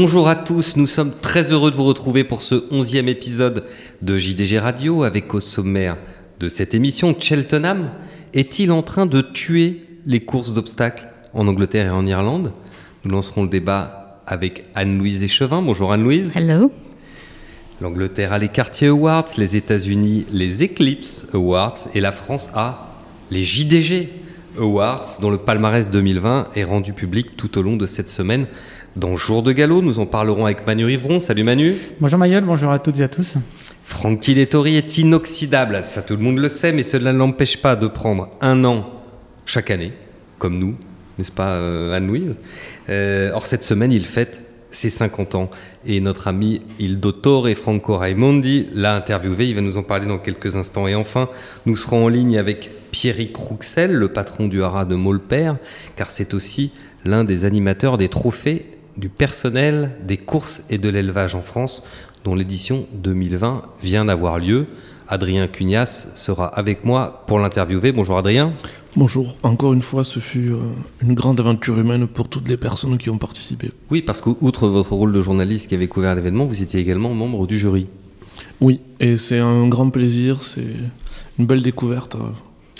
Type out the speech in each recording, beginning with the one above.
Bonjour à tous, nous sommes très heureux de vous retrouver pour ce onzième épisode de JDG Radio avec au sommaire de cette émission Cheltenham est-il en train de tuer les courses d'obstacles en Angleterre et en Irlande? Nous lancerons le débat avec Anne-Louise Échevin. Bonjour Anne-Louise. Hello. L'Angleterre a les Cartier Awards, les États-Unis les Eclipse Awards et la France a les JDG Awards dont le palmarès 2020 est rendu public tout au long de cette semaine. Dans Jour de Galop, nous en parlerons avec Manu Rivron. Salut Manu. Bonjour Mayol, bonjour à toutes et à tous. Francky Dettori est inoxydable, ça tout le monde le sait, mais cela ne l'empêche pas de prendre un an chaque année, comme nous, n'est-ce pas euh, Anne-Louise euh, Or cette semaine, il fête ses 50 ans. Et notre ami Il Dottore Franco Raimondi l'a interviewé, il va nous en parler dans quelques instants. Et enfin, nous serons en ligne avec Pierrick Rouxel, le patron du haras de Maulpère, car c'est aussi l'un des animateurs des trophées du personnel des courses et de l'élevage en France, dont l'édition 2020 vient d'avoir lieu. Adrien Cugnas sera avec moi pour l'interviewer. Bonjour Adrien. Bonjour. Encore une fois, ce fut euh, une grande aventure humaine pour toutes les personnes qui ont participé. Oui, parce qu'outre votre rôle de journaliste qui avait couvert l'événement, vous étiez également membre du jury. Oui, et c'est un grand plaisir, c'est une belle découverte.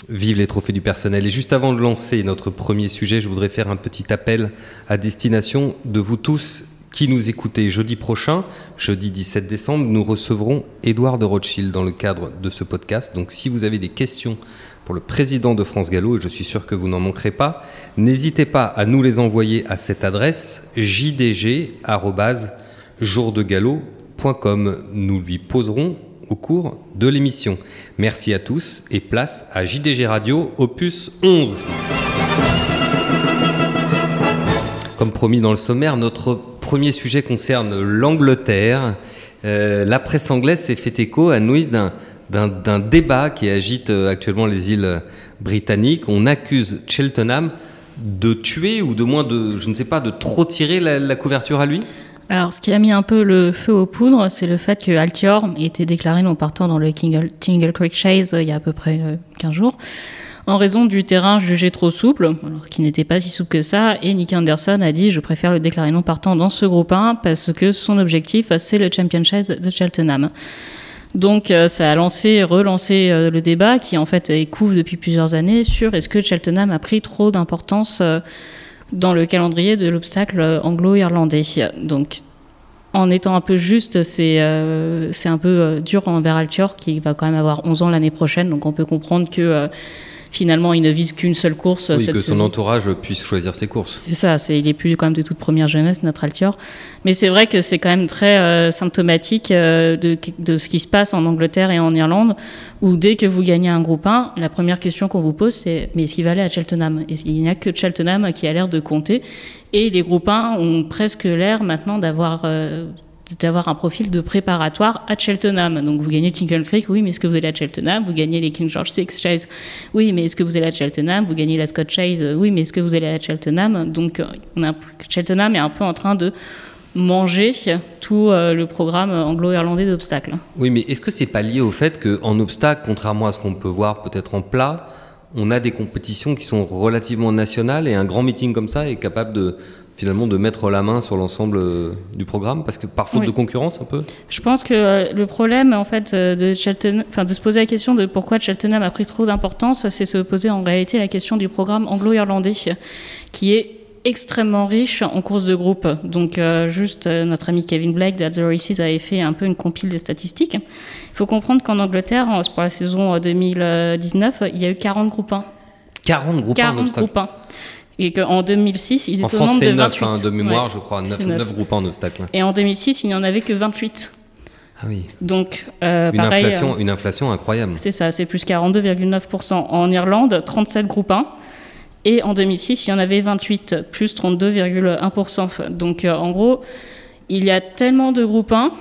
Vive les trophées du personnel. Et juste avant de lancer notre premier sujet, je voudrais faire un petit appel à destination de vous tous qui nous écoutez. Jeudi prochain, jeudi 17 décembre, nous recevrons Édouard de Rothschild dans le cadre de ce podcast. Donc si vous avez des questions pour le président de France Gallo, et je suis sûr que vous n'en manquerez pas, n'hésitez pas à nous les envoyer à cette adresse jdg.jourdegallo.com. Nous lui poserons au cours de l'émission. Merci à tous et place à JDG Radio, opus 11. Comme promis dans le sommaire, notre premier sujet concerne l'Angleterre. Euh, la presse anglaise s'est fait écho à Louise d'un débat qui agite euh, actuellement les îles britanniques. On accuse Cheltenham de tuer ou de moins de, je ne sais pas, de trop tirer la couverture à lui? Alors, ce qui a mis un peu le feu aux poudres, c'est le fait que Altior ait été déclaré non partant dans le Tingle Creek Chase euh, il y a à peu près 15 euh, jours, en raison du terrain jugé trop souple, alors qu'il n'était pas si souple que ça, et Nicky Anderson a dit je préfère le déclarer non partant dans ce groupe 1 parce que son objectif, c'est le Champion Chase de Cheltenham. Donc euh, ça a lancé, relancé le débat qui en fait couvre depuis plusieurs années sur est-ce que Cheltenham a pris trop d'importance dans le calendrier de l'obstacle anglo-irlandais. Donc, en étant un peu juste, c'est euh, un peu euh, dur envers Altior, qui va quand même avoir 11 ans l'année prochaine. Donc, on peut comprendre que euh, finalement, il ne vise qu'une seule course. Oui, que son entourage puisse choisir ses courses. C'est ça, il est plus quand même de toute première jeunesse, notre Altior. Mais c'est vrai que c'est quand même très euh, symptomatique euh, de, de, ce qui se passe en Angleterre et en Irlande, où dès que vous gagnez un groupe 1, la première question qu'on vous pose, c'est mais est-ce qu'il va aller à Cheltenham? Il n'y a que Cheltenham qui a l'air de compter? Et les groupes 1 ont presque l'air maintenant d'avoir... Euh, d'avoir un profil de préparatoire à Cheltenham. Donc vous gagnez Tingle Creek, oui, mais est-ce que vous allez à Cheltenham? Vous gagnez les King George VI Chase, oui, mais est-ce que vous allez à Cheltenham? Vous gagnez la Scott Chase, oui, mais est-ce que vous allez à Cheltenham? Donc on a, Cheltenham est un peu en train de manger tout euh, le programme anglo-irlandais d'obstacles. Oui, mais est-ce que c'est pas lié au fait qu'en obstacle, contrairement à ce qu'on peut voir peut-être en plat, on a des compétitions qui sont relativement nationales et un grand meeting comme ça est capable de finalement de mettre la main sur l'ensemble euh, du programme parce que par faute de concurrence un peu? Je pense que euh, le problème en fait euh, de se poser la question de pourquoi Cheltenham a pris trop d'importance, c'est se poser en réalité la question du programme anglo-irlandais qui est extrêmement riche en courses de groupe. Donc juste notre ami Kevin Blake de The Races avait fait un peu une compile des statistiques. Il faut comprendre qu'en Angleterre, pour la saison 2019, il y a eu 40 groupes 1. 40 groupes 40 groupes 1 et qu'en 2006, ils étaient en France, au nombre de 28. 9, hein, de mémoire, je crois, 9, 9. groupes en obstacle. Et en 2006, il n'y en avait que 28. Ah oui. Donc, euh, une, inflation, euh, une inflation incroyable. C'est ça, c'est plus 42,9%. En Irlande, 37 groupes 1. Et en 2006, il y en avait 28, plus 32,1%. Donc, euh, en gros, il y a tellement de groupes 1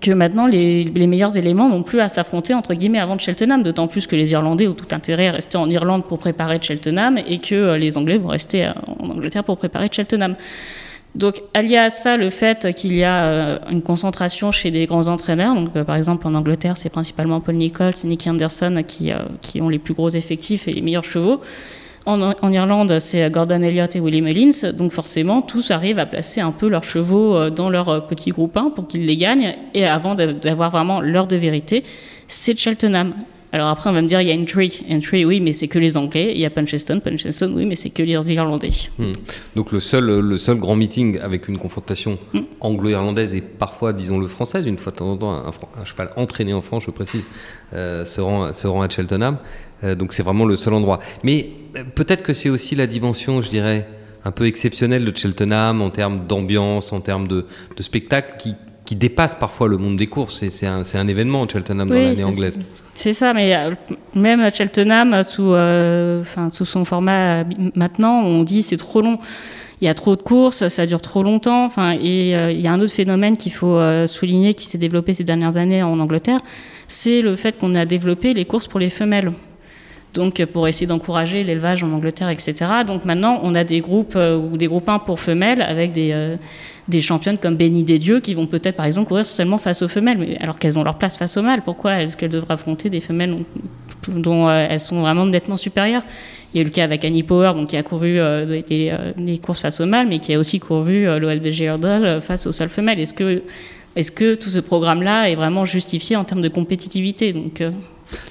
que maintenant les, meilleurs éléments n'ont plus à s'affronter entre guillemets avant de Cheltenham, d'autant plus que les Irlandais ont tout intérêt à rester en Irlande pour préparer Cheltenham et que euh, les Anglais vont rester euh, en Angleterre pour préparer Cheltenham. Donc, allié à ça, le fait qu'il y a euh, une concentration chez des grands entraîneurs, donc par exemple en Angleterre, c'est principalement Paul Nichols Nicky Anderson qui, qui ont les plus gros effectifs et les meilleurs chevaux, En, Irlande, c'est Gordon Elliott et Willie Mullins, donc forcément, tous arrivent à placer un peu leurs chevaux dans leur petit groupe 1 pour qu'ils les gagnent, et avant d'avoir vraiment l'heure de vérité, c'est Cheltenham. Alors après, on va me dire, il y a Entry. Entry, oui, mais c'est que les Anglais. Il y a Puncheston. Puncheston, oui, mais c'est que les Irlandais. Hmm. Donc le seul, le seul grand meeting avec une confrontation hmm. anglo-irlandaise et parfois, disons-le, française, une fois de temps en temps, un, cheval entraîné en France, je précise, euh, se, rend, se, rend, à Cheltenham. Euh, donc c'est vraiment le seul endroit. Mais euh, peut-être que c'est aussi la dimension, je dirais, un peu exceptionnelle de Cheltenham en termes d'ambiance, en termes de, de spectacle qui qui dépasse parfois le monde des courses. C'est un, un, événement, Cheltenham, dans l'année anglaise. C'est ça, mais euh, même Cheltenham, sous, euh, sous son format maintenant, on dit c'est trop long. Il y a trop de courses, ça dure trop longtemps. Enfin, et il y a un autre phénomène qu'il faut souligner qui s'est développé ces dernières années en Angleterre, c'est le fait qu'on a développé les courses pour les femelles donc pour essayer d'encourager l'élevage en Angleterre, etc. Donc maintenant, on a des groupes ou des groupes 1 pour femelles avec des, des championnes comme Béni des Dieux qui vont peut-être par exemple courir seulement face aux femelles, alors qu'elles ont leur place face aux mâles. Pourquoi est-ce qu'elles devraient affronter des femelles dont, euh, elles sont vraiment nettement supérieures? Il y a eu le cas avec Annie Power, qui a couru euh, euh, les, courses face aux mâles, mais qui a aussi couru l'OLBG Hurdle face aux seules femelles. Est-ce que, est que tout ce programme-là est vraiment justifié en termes de compétitivité?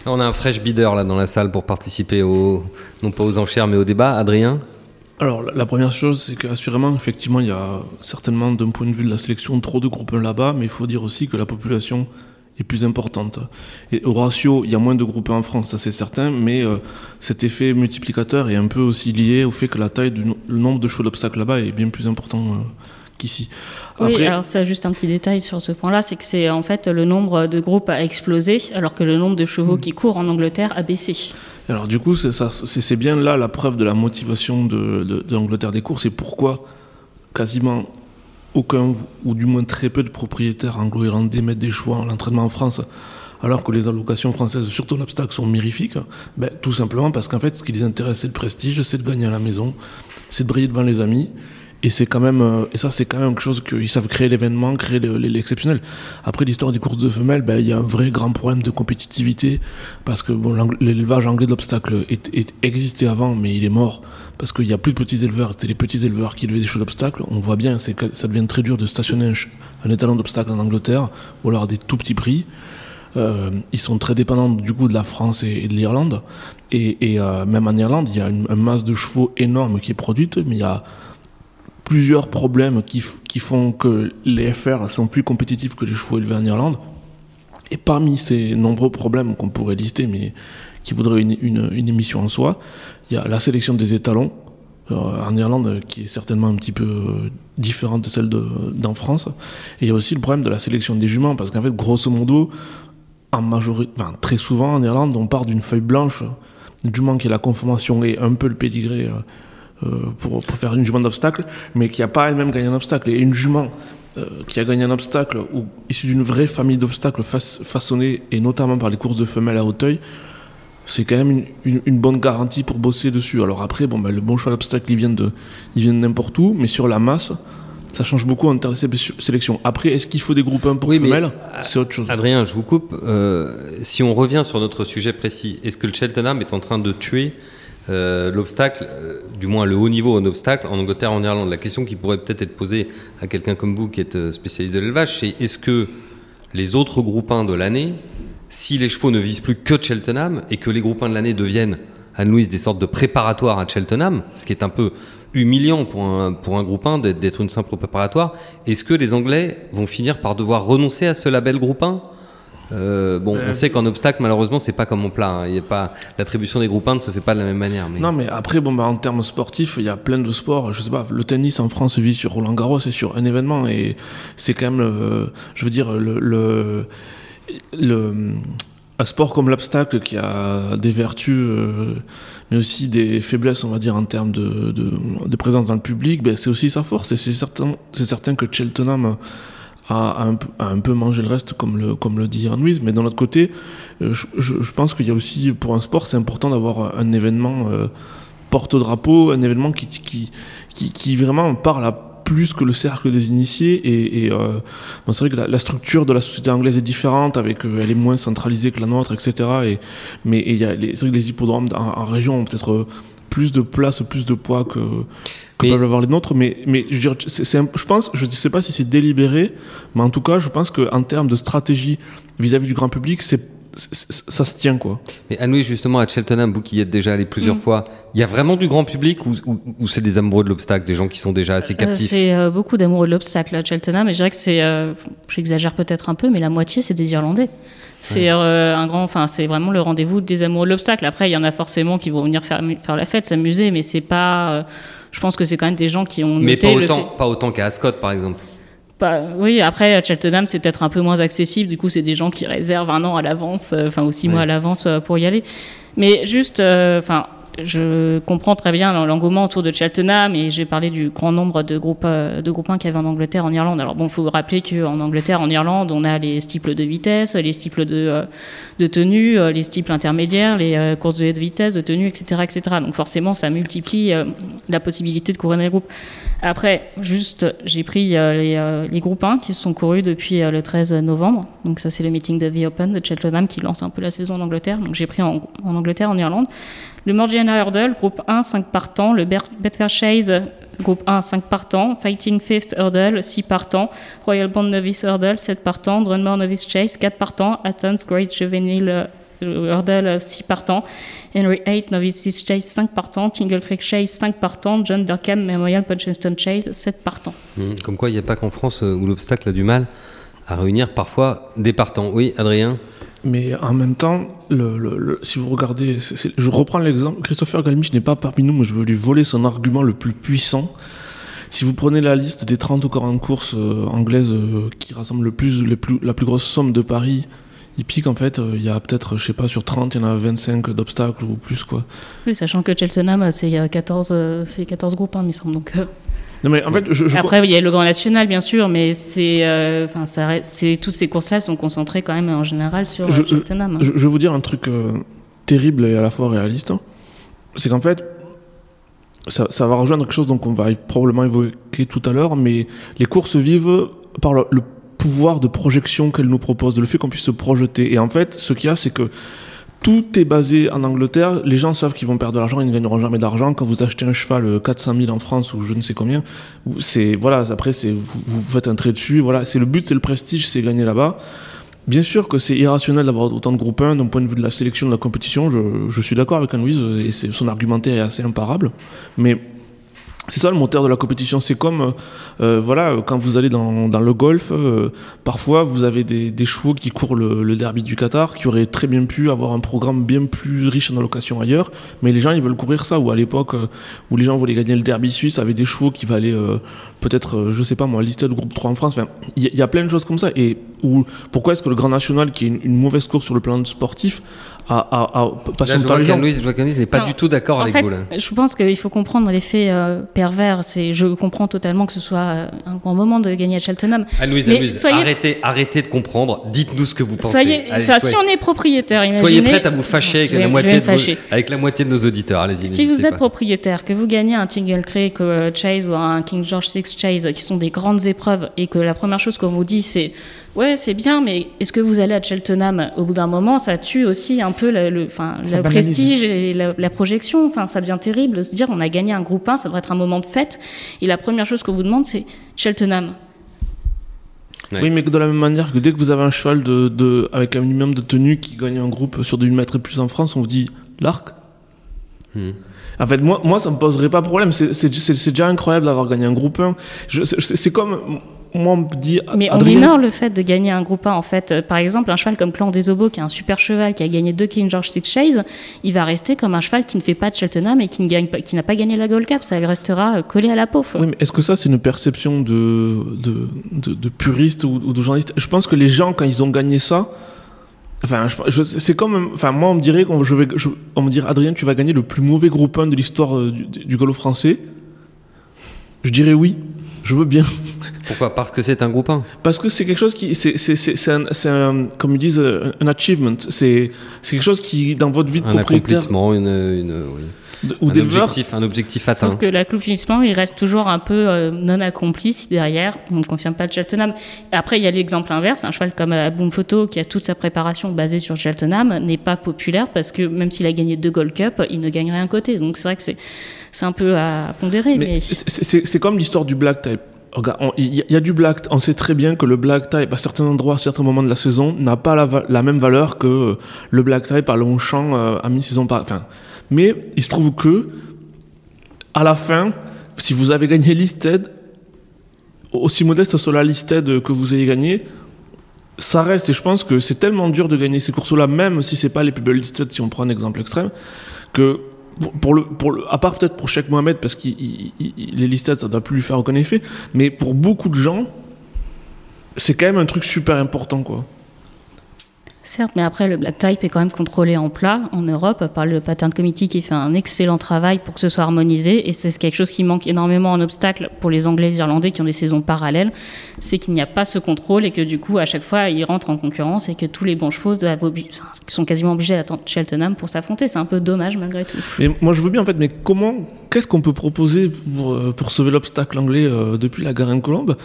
On a un fresh bidder là dans la salle pour participer non pas aux enchères mais au débat. Adrien alors, la première chose, c'est qu'assurément, effectivement, il y a certainement, d'un point de vue de la sélection, trop de groupes là-bas, mais il faut dire aussi que la population est plus importante. Et au ratio, il y a moins de groupes en France, ça c'est certain, mais euh, cet effet multiplicateur est un peu aussi lié au fait que la taille du le nombre de chevaux d'obstacles là-bas est bien plus important euh, qu'ici. Oui, alors ça, juste un petit détail sur ce point-là, c'est que c'est en fait le nombre de groupes a explosé, alors que le nombre de chevaux mm. qui courent en Angleterre a baissé. Alors du coup, c'est bien là la preuve de la motivation de, l'Angleterre des courses et pourquoi quasiment aucun, ou du moins très peu de propriétaires anglo-irlandais mettent des chevaux à l'entraînement en France, alors que les allocations françaises, surtout l'obstacle, sont mirifiques. Ben, tout simplement parce qu'en fait, ce qui les intéresse, c'est le prestige, c'est de gagner à la maison, c'est de briller devant les amis. Et c'est quand même, euh, et ça c'est quand même quelque chose qu'ils savent créer l'événement, créer l'exceptionnel. Après l'histoire des courses de femelles, ben, il y a un vrai grand problème de compétitivité parce que bon, l'élevage anglais de l'obstacle existait avant, mais il est mort parce qu'il n'y a plus de petits éleveurs. C'était les petits éleveurs qui élevaient des chevaux d'obstacle. On voit bien, ça devient très dur de stationner un, un étalon d'obstacle en Angleterre ou alors à des tout petits prix. Euh, ils sont très dépendants du coup de la France et, de l'Irlande. Et, et euh, même en Irlande, il y a une, une, masse de chevaux énorme qui est produite, mais il y a plusieurs problèmes qui, font que les FR sont plus compétitifs que les chevaux élevés en Irlande. Et parmi ces nombreux problèmes qu'on pourrait lister, mais qui voudraient une, émission en soi, il y a la sélection des étalons euh, en Irlande, qui est certainement un petit peu euh, différente de celle d'en France. Et il y a aussi le problème de la sélection des juments, parce qu'en fait, grosso modo, en majorité, très souvent en Irlande, on part d'une feuille blanche, du jument qui la conformation et un peu le pédigré. Euh, pour, pour, faire une jument d'obstacle, mais qui n'a pas elle-même gagné un obstacle. Et une jument euh, qui a gagné un obstacle, ou issue d'une vraie famille d'obstacles façonnés, et notamment par les courses de femelles à Hauteuil, c'est quand même une, une, bonne garantie pour bosser dessus. Alors après, bon, ben, le bon choix d'obstacle, il vient de, il vient n'importe où, mais sur la masse, ça change beaucoup en termes de sélection. Après, est-ce qu'il faut des groupes un pour femelles? C'est autre chose. Adrien, je vous coupe. Euh, si on revient sur notre sujet précis, est-ce que le Cheltenham est en train de tuer euh, l'obstacle, euh, du moins le haut niveau en obstacle, en Angleterre, en Irlande. La question qui pourrait peut-être être posée à quelqu'un comme vous qui êtes euh, spécialiste de l'élevage, c'est est-ce que les autres groupes 1 de l'année, si les chevaux ne visent plus que Cheltenham et que les groupes 1 de l'année deviennent, Anne-Louise, des sortes de préparatoires à Cheltenham, ce qui est un peu humiliant pour un, pour un groupe 1 d'être une simple préparatoire, est-ce que les Anglais vont finir par devoir renoncer à ce label groupe 1 euh, bon, on sait qu'en obstacle, malheureusement, c'est pas comme on plat. Hein. Il a pas l'attribution des groupes 1 ne se fait pas de la même manière. Mais... Non, mais après, bon, bah, en termes sportifs, il y a plein de sports. Je sais pas, le tennis en France vit sur Roland Garros et sur un événement, et c'est quand même, je veux dire, le, le, le un sport comme l'obstacle qui a des vertus, euh, mais aussi des faiblesses, on va dire, en termes de, de, de présence dans le public, ben, c'est aussi sa force. Et c'est certain, c'est certain que Cheltenham à, un, peu manger le reste, comme le, comme le dit. Mais d'un autre côté, euh, je, pense qu'il y a aussi, pour un sport, c'est important d'avoir un événement euh, porte-drapeau, un événement qui, qui, qui, qui, vraiment parle à plus que le cercle des initiés. Et, et euh, c'est vrai que la, structure de la société anglaise est différente, avec, elle est moins centralisée que la nôtre, etc. Et, mais les, c'est vrai que les hippodromes en, région ont peut-être plus de place, plus de poids que, que Mais- peuvent avoir les nôtres. Mais, mais je, veux dire, c'est- c'est un- je pense, je ne sais pas si c'est délibéré, mais en tout cas, je pense qu'en termes de stratégie vis-à-vis du grand public, c'est, c'est- ça se tient quoi. Mais Anne-Louise, justement, à Cheltenham, vous qui y êtes déjà allé plusieurs Mm. fois, il y a vraiment du grand public ou, ou- ou c'est des amoureux de l'obstacle, des gens qui sont déjà assez Euh, captifs? c'est euh, beaucoup d'amoureux de l'obstacle à Cheltenham, et je dirais que c'est, euh, j'exagère peut-être un peu, mais la moitié c'est des Irlandais. C'est euh, un grand, enfin c'est vraiment le rendez-vous des amoureux de l'obstacle. Après, il y en a forcément qui vont venir faire, faire la fête, s'amuser, mais c'est pas. euh, je pense que c'est quand même des gens qui ont Mais noté pas le autant, fait- pas autant qu'à Ascot, par exemple. Pas- oui, après, à Cheltenham, c'est peut-être un peu moins accessible. Du coup, c'est des gens qui réservent un an à l'avance, euh, enfin, ou six Ouais. mois à l'avance euh, pour y aller. Mais juste, euh, enfin, je comprends très bien l'engouement autour de Cheltenham et j'ai parlé du grand nombre de groupes, euh, de groupes 1 qu'il y avait en Angleterre, en Irlande. Alors bon, il faut rappeler qu'en Angleterre, en Irlande, on a les stiples de vitesse, les stiples de, euh, de tenue, euh, les stiples intermédiaires, les courses de vitesse, de tenue, etc., etc. Donc forcément, ça multiplie la possibilité de courir dans les groupes. Après, juste, j'ai pris les, les groupes 1 qui se sont courus depuis le 13 novembre. Donc ça, c'est le meeting de The Open de Cheltenham qui lance un peu la saison en Angleterre. Donc j'ai pris en Angleterre, en Irlande. Le Morgiana Hurdle, groupe 1, 5 partants. Le Betfair Chase, groupe 1, 5 partants. Fighting Fifth Hurdle, 6 partants. Royal Bond Novice Hurdle, 7 partants. Drunmore Novice Chase, 4 partants. Athens Great Juvenile euh, Hurdle, 6 partants. Henry VIII Novice Chase, 5 partants. Tingle Creek Chase, 5 partants. John Durham Memorial Puncheston Chase, 7 partants. Hmm, Comme quoi, il n'y a pas qu'en France euh, où l'obstacle a du mal à réunir parfois des partants. Oui, Adrien? Mais en même temps, si vous regardez, je reprends l'exemple, Christopher Galmich n'est pas parmi nous, mais je veux lui voler son argument le plus puissant. Si vous prenez la liste des 30 ou 40 courses euh, anglaises euh, qui rassemblent le plus, la plus grosse somme de paris hippiques, en fait, euh, il y a peut-être, je sais pas, sur 30, il y en a 25 d'obstacles ou plus, quoi. Oui, sachant que Cheltenham, c'est euh, 14, euh, c'est 14 groupes, hein, il me semble. Donc, Non, mais en fait, je, je- Après, il y a le Grand National, bien sûr, mais c'est, euh, enfin, c'est toutes ces courses-là sont concentrées quand même en général sur Je- euh, Cheltenham. Je, je vais vous dire un truc euh, terrible et à la fois réaliste. hein. C'est qu'en fait, ça, ça va rejoindre quelque chose donc on va probablement évoquer tout à l'heure, mais les courses vivent par le, le pouvoir de projection qu'elles nous proposent, le fait qu'on puisse se projeter. Et en fait, ce qu'il y a, c'est que tout est basé en Angleterre. Les gens savent qu'ils vont perdre de l'argent, ils ne gagneront jamais d'argent. Quand vous achetez un cheval euh, 400 000 en France ou je ne sais combien, c'est voilà. Après, c'est vous, faites un trait dessus. Voilà, c'est le but, c'est le prestige, c'est gagner là-bas. Bien sûr que c'est irrationnel d'avoir autant de groupes 1 d'un point de vue de la sélection de la compétition. Je, je suis d'accord avec Anne-Louise et son argumentaire est assez imparable. Mais c'est ça le moteur de la compétition. C'est comme, euh, euh, voilà, quand vous allez dans, dans le golf, euh, parfois vous avez des, des chevaux qui courent le, le derby du Qatar, qui auraient très bien pu avoir un programme bien plus riche en allocations ailleurs, mais les gens ils veulent courir ça. Ou à l'époque euh, où les gens voulaient gagner le derby suisse avec des chevaux qui valaient euh, peut-être, euh, je sais pas moi, listé le groupe 3 en France. Enfin, il y, a- il y a plein de choses comme ça. Et où, pourquoi est-ce que le Grand National, qui est une, une mauvaise course sur le plan sportif, a, a, a passé Là, je vois les gens qu'Anne-Louise je vois qu'Anne-Louise n'est pas Non. du tout d'accord avec fait, vous là. je pense qu'il faut comprendre l'effet euh, pervers. C'est, je comprends totalement que ce soit euh, un grand moment de gagner à Cheltenham. Mais soyez- arrêtez, arrêtez de comprendre. Dites-nous ce que vous pensez. Soyez, Allez, enfin, soyez- si on est propriétaire, imaginez. soyez prête à vous fâcher avec vais- la, moitié de me vos, fâcher. avec la moitié de nos auditeurs. Allez-y. Si vous êtes pas. propriétaire, que vous gagnez un Tingle Creek euh, Chase ou un King George VI Chase, qui sont des grandes épreuves, et que la première chose qu'on vous dit c'est ouais c'est bien, mais est-ce que vous allez à Cheltenham Au bout d'un moment, ça tue aussi un peu le, le, le prestige et la, la projection. Enfin, ça devient terrible de se dire on a gagné un groupe 1, ça devrait être un moment de fête, et la première chose qu'on vous demande c'est Cheltenham. Ouais. Oui, mais de la même manière que dès que vous avez un cheval de, de- avec un minimum de tenue qui gagne un groupe sur 2000 mètres et plus en France, on vous dit l'arc. Hmm. En fait, moi, moi, ça me poserait pas problème. C'est- C'est c'est- c'est déjà incroyable d'avoir gagné un groupe 1. Je- C'est c'est comme, moi, on me dit. Mais on Adrien- minore le fait de gagner un groupe 1 en fait. Euh, Par exemple, un cheval comme Clan des Obos, qui est un super cheval, qui a gagné deux King George Six Chase, il va rester comme un cheval qui ne fait pas de Cheltenham et qui ne gagne pas, qui n'a pas gagné la Gold Cup. Ça lui restera euh, collé à la peau. Oui, mais est-ce que ça, c'est une perception de, de, de, de puriste ou, ou de journaliste Je pense que les gens, quand ils ont gagné ça, enfin, c'est comme, enfin, moi, on me dirait qu'on je vais, je- on me dirait, Adrien, tu vas gagner le plus mauvais groupe 1 de l'histoire euh, du, du galop français? Je dirais oui, je veux bien. Pourquoi? Parce que c'est un groupe 1 Parce que c'est quelque chose qui, c'est, c'est, c'est, c'est un, un- comme ils disent, un achievement. C'est, c'est quelque chose qui, dans votre vie de Un propriétaire accomplissement, une, une- oui. de- ou un, d'éleveur, objectif, un objectif atteint. Sauf que l'accomplissement, il reste toujours un peu euh, non accompli si derrière, on ne confirme pas de Cheltenham. Après, il y a l'exemple inverse. Un cheval comme euh, Boom Photo, qui a toute sa préparation basée sur Cheltenham, n'est pas populaire parce que même s'il a gagné deux Gold Cup, il ne gagnerait un côté. Donc c'est vrai que c'est c'est un peu à pondérer. Mais Mais, c'est comme l'histoire du black type. Il y, a- du black, on sait très bien que le black type à certains endroits, à certains moments de la saison, n'a pas la, même valeur que euh, le black type à Longchamp euh, à mi-saison. Enfin, mais il se trouve que, à la fin, si vous avez gagné Listed, aussi modeste soit la Listed que vous ayez gagné, ça reste, et je pense que c'est tellement dur de gagner ces courses-là, même si c'est pas les plus belles Listed, si on prend un exemple extrême, que pour, le, pour le, à part peut-être pour Cheikh Mohamed, parce qu'il il- il- les listed, ça doit plus lui faire aucun effet, mais pour beaucoup de gens, c'est quand même un truc super important, quoi. Certes, mais après, le black type est quand même contrôlé en plat en Europe par le Pattern Committee qui fait un excellent travail pour que ce soit harmonisé. Et c'est quelque chose qui manque énormément en obstacle pour les Anglais et les Irlandais qui ont des saisons parallèles. C'est qu'il n'y a pas ce contrôle et que du coup, à chaque fois, ils rentrent en concurrence et que tous les bons chevaux sont quasiment obligés d'attendre Cheltenham pour s'affronter. C'est un peu dommage malgré tout. Mais moi, je veux bien, en fait, mais comment, qu'est-ce qu'on peut proposer pour, euh, sauver l'obstacle anglais euh, depuis la Garenne-Colombe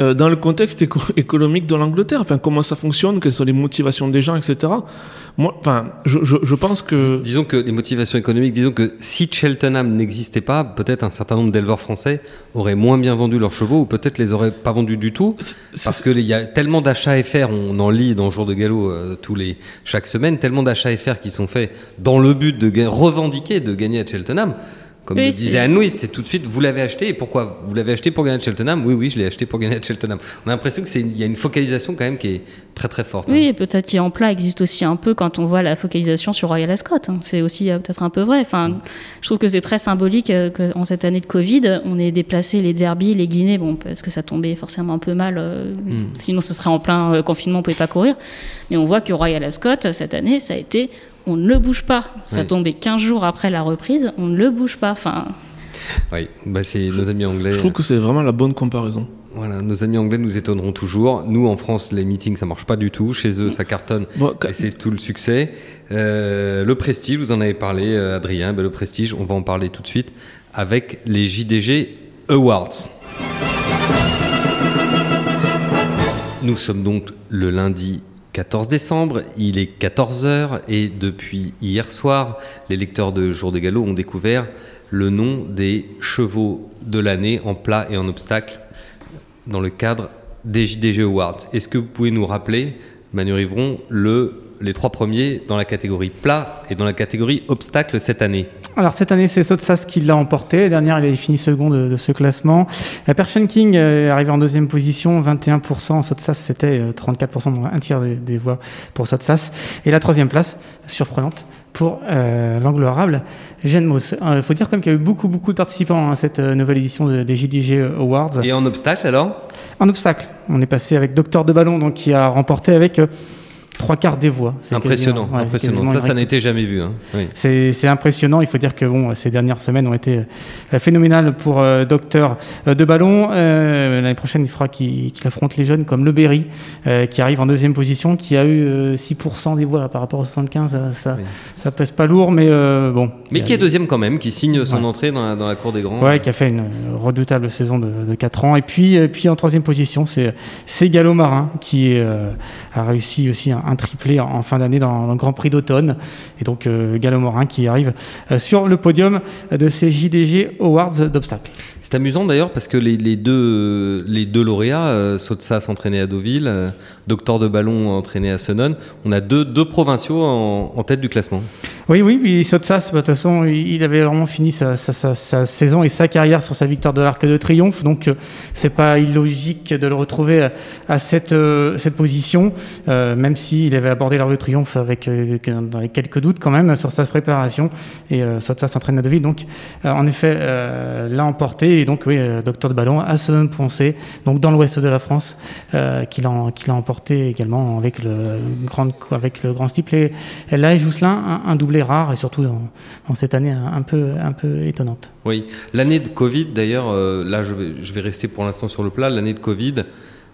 euh, dans le contexte éco- économique de l'Angleterre? Enfin, comment ça fonctionne? Quelles sont les motivations des gens, etc. Moi, enfin, je, je, je pense que. Disons que les motivations économiques, disons que si Cheltenham n'existait pas, peut-être un certain nombre d'éleveurs français auraient moins bien vendu leurs chevaux ou peut-être les auraient pas vendus du tout. Parce qu'il y a tellement d'achats FR, on en lit dans Jour de Galop euh, tous les, chaque semaine, tellement d'achats FR qui sont faits dans le but de revendiquer de gagner à Cheltenham. Comme Oui, le disait Anne-Louise, c'est tout de suite, vous l'avez acheté et pourquoi Vous l'avez acheté pour gagner à Cheltenham? Oui, oui, je l'ai acheté pour gagner à Cheltenham. On a l'impression qu'il y a une focalisation quand même qui est très très forte. hein. Oui, et peut-être qu'en plat existe aussi un peu quand on voit la focalisation sur Royal Ascot. hein. C'est aussi euh, peut-être un peu vrai. Enfin, je trouve que c'est très symbolique euh, qu'en cette année de Covid, on ait déplacé les derbies, les guinées, bon, parce que ça tombait forcément un peu mal. euh, Sinon, ce serait en plein confinement, on pouvait pas courir. Mais on voit que Royal Ascot, cette année, ça a été on ne le bouge pas. Ça Oui. tombait 15 jours après la reprise, on ne le bouge pas. Enfin, Oui, bah, c'est nos amis anglais. Je trouve que c'est vraiment la bonne comparaison. Voilà, nos amis anglais nous étonneront toujours. Nous, en France, les meetings, ça marche pas du tout. Chez eux, ça cartonne. Bon, Et c'est tout le succès. Euh, le prestige, vous en avez parlé, euh, Adrien. Ben, le prestige, on va en parler tout de suite avec les JDG Awards. Nous sommes donc le lundi 14 décembre, il est 14h et depuis hier soir, les lecteurs de Jour de Galop ont découvert le nom des chevaux de l'année en plat et en obstacle dans le cadre des JDG Awards. Est-ce que vous pouvez nous rappeler, Manu Rivron, le, les trois premiers dans la catégorie plat et dans la catégorie obstacle cette année? Alors cette année, c'est Sotsas qui l'a emporté. La dernière, il a fini second de, de ce classement. La Persian King euh, est arrivé en deuxième position, 21%. Sotsas, c'était euh, 34%, donc un tiers des, des voix pour Sotsas. Et la troisième place, surprenante, pour euh, l'angle arable, Genmos. Il faut dire quand même qu'il y a eu beaucoup, beaucoup de participants à cette euh, nouvelle édition de- des JDG Awards. Et en obstacle alors? En obstacle, on est passé avec Docteur de Ballon, donc qui a remporté avec euh, trois quarts des voix. C'est Impressionnant, ouais, impressionnant. Ça, ça n'était jamais vu. hein. Oui. c'est impressionnant. Il faut dire que bon, ces dernières semaines ont été euh, phénoménales pour euh, Docteur euh, de Ballon. Euh, L'année prochaine, il faudra qu'il affronte les jeunes comme Le Berry, euh, qui arrive en deuxième position, qui a eu euh, 6% des voix là, par rapport aux 75. Ça, ça, ça pèse pas lourd, mais bon. Mais qui est deuxième quand même, qui signe son Ouais. entrée dans la, dans la cour des grands. Ouais, qui a fait une redoutable saison de, de 4 ans. Et puis, puis en troisième position, c'est Gallo Marin qui a réussi aussi un, un triplé en, fin d'année dans, le Grand Prix d'automne. Et donc euh, Gallo Marin qui arrive euh, sur le podium de ces JDG Awards d'obstacles. C'est amusant d'ailleurs parce que les, deux, lauréats, euh, Sotsas entraîné à Deauville, Docteur de Ballon entraîné à Senon, on a deux, provinciaux en tête du classement. Oui, oui, puis de toute façon, il avait vraiment fini sa, sa- sa- sa saison et sa carrière sur sa victoire de l'Arc de Triomphe. Donc, euh, c'est pas illogique de le retrouver à, cette, euh, cette position, euh, même s'il avait abordé l'Arc de Triomphe avec, quelques doutes quand même sur sa préparation. Et Sotsas s'entraîne à Deauville. Donc, en effet, l'a emporté. Et donc, oui, Docteur de Ballon à Senon-Poncé, donc dans l'ouest de la France, qu'il a, emporté également avec le grand, avec le grand. Et là, Jousselin, un, un doublé est rare et surtout dans, dans cette année un peu, un peu étonnante. Oui, l'année de Covid, d'ailleurs, euh, là je vais, rester pour l'instant sur le plat, l'année de Covid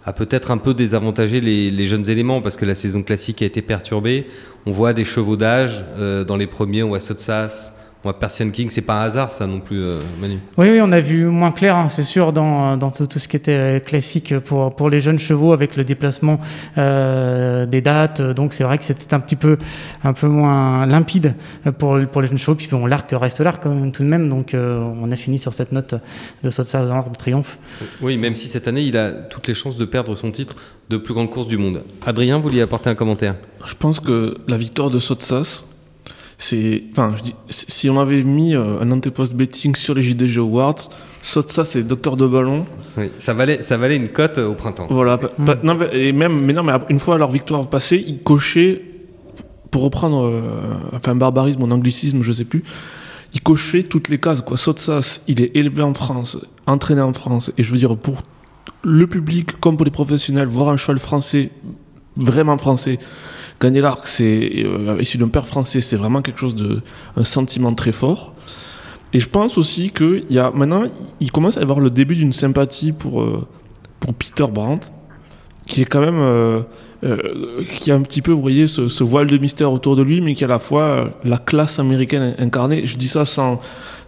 a peut-être un peu désavantagé les, jeunes éléments parce que la saison classique a été perturbée. On voit des chevaux d'âge euh, dans les premiers, on voit Sotsas, moi, Persian King, c'est pas un hasard, ça non plus, euh, Manu. Oui, oui, on a vu moins clair, hein, c'est sûr, dans, dans tout, tout, ce qui était euh, classique pour, pour les jeunes chevaux avec le déplacement euh, des dates. Donc, c'est vrai que c'était un petit peu, un peu moins limpide pour, pour les jeunes chevaux. Puis, bon, l'arc reste l'arc tout de même. Donc, euh, on a fini sur cette note de Sotsas de triomphe. Oui, même si cette année, il a toutes les chances de perdre son titre de plus grande course du monde. Adrien, vous vouliez apporter un commentaire? Je pense que la victoire de Sotsas, c'est enfin je dis si on avait mis euh, un antepost betting sur les JDG Awards saute ça c'est docteur de ballon. Oui, ça valait ça valait une cote au printemps. Voilà mmh. non, et même mais non mais une fois leur victoire passée ils cochaient pour reprendre euh, enfin barbarisme ou anglicisme je sais plus ils cochaient toutes les cases quoi. Sotsas il est élevé en France entraîné en France et je veux dire pour le public comme pour les professionnels voir un cheval français vraiment français gagner l'arc, c'est euh, issu d'un père français, c'est vraiment quelque chose de un sentiment très fort. Et je pense aussi qu'il y a maintenant, il commence à avoir le début d'une sympathie pour euh, pour Peter Brandt, qui est quand même euh, euh, qui a un petit peu, vous voyez, ce, ce, voile de mystère autour de lui, mais qui a à la fois euh, la classe américaine incarnée. Je dis ça sans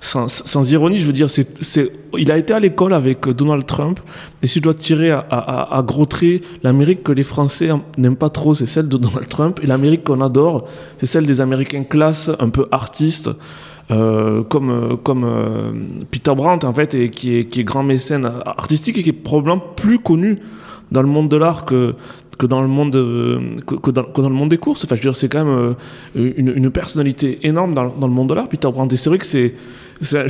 sans, sans ironie, je veux dire, c'est, c'est, il a été à l'école avec Donald Trump, et si je dois tirer à, à, à gros traits, l'Amérique que les Français n'aiment pas trop, c'est celle de Donald Trump, et l'Amérique qu'on adore, c'est celle des Américains classe, un peu artistes, euh, comme, comme euh, Peter Brandt, en fait, et qui est, qui est grand mécène artistique et qui est probablement plus connu dans le monde de l'art que, que dans le monde que, que, dans, que, dans, le monde des courses. Enfin je veux dire c'est quand même une, une, personnalité énorme dans, dans le monde de l'art Peter Brandt et c'est vrai que c'est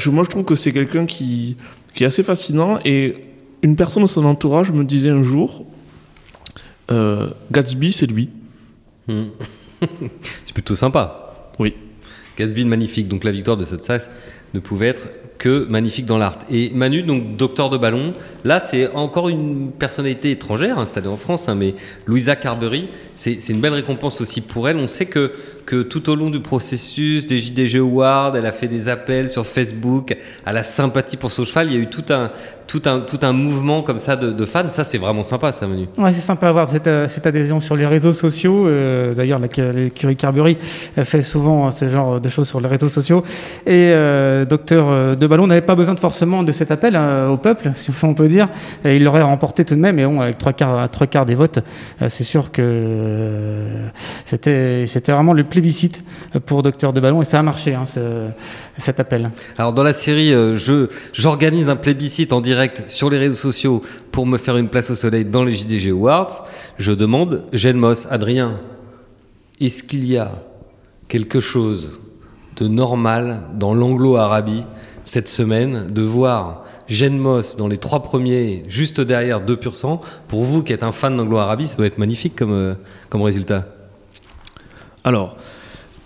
moi je trouve que c'est quelqu'un qui qui est assez fascinant. Et une personne de son entourage me disait un jour euh, Gatsby c'est lui. Mmh. c'est plutôt sympa. Oui. Gatsby magnifique. Donc la victoire de cette saxe ne pouvait être que magnifique dans l'art. Et Manu, donc docteur de ballon, là c'est encore une personnalité étrangère installée en France, hein, mais Louisa Carberry, c'est une belle récompense aussi pour elle. On sait que, que tout au long du processus des JDG Awards, elle a fait des appels sur Facebook à la sympathie pour son cheval. Il y a eu tout un, tout un, tout un mouvement comme ça de, fans. Ça, c'est vraiment sympa, ça, Manu. Ouais, c'est sympa d'avoir cette, cette, adhésion sur les réseaux sociaux. Euh, D'ailleurs, l'écurie Carberry fait souvent ce genre de choses sur les réseaux sociaux. Et euh, docteur de ballon n'avait pas besoin de forcément de cet appel euh, au peuple, si on peut dire. Il l'aurait remporté tout de même. Et bon, avec trois quarts, trois quarts des votes, euh, c'est sûr que euh, c'était vraiment le plébiscite pour docteur de ballon. Et ça a marché, hein, ce, cet appel. Alors dans la série, je j'organise un plébiscite en direct sur les réseaux sociaux pour me faire une place au soleil dans les JDG Awards. Je demande, Moss, Adrien, est-ce qu'il y a quelque chose de normal dans l'anglo-arabie cette semaine de voir Gene Moss dans les trois premiers, juste derrière 2%. Pour vous qui êtes un fan d'Anglo-Arabie, ça doit être magnifique comme, euh, comme résultat. Alors,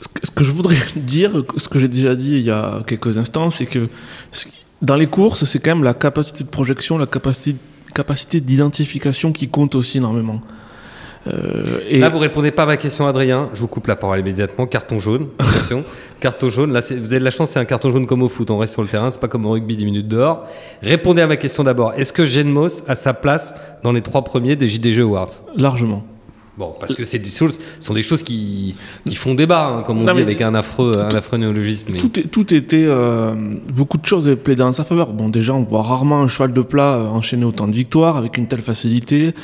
ce que, je voudrais dire, ce que j'ai déjà dit il y a quelques instants, c'est que dans les courses, c'est quand même la capacité de projection, la capacité, capacité d'identification qui compte aussi énormément. Euh, et là, vous répondez pas à ma question, Adrien. Je vous coupe la parole immédiatement. Carton jaune. Attention. carton jaune. Là, vous avez de la chance, c'est un carton jaune comme au foot. On reste sur le terrain. C'est pas comme au rugby 10 minutes dehors. Répondez à ma question d'abord. Est-ce que Genmos a sa place dans les trois premiers des JDG Awards? Largement. Bon, parce que c'est des choses, sont des choses qui, qui font débat, hein, comme on non, dit avec un affreux, tout, un affreux néologisme. Mais... Tout, est, tout était, euh, beaucoup de choses plaidaient en sa faveur. Bon, déjà, on voit rarement un cheval de plat enchaîner autant de victoires avec une telle facilité.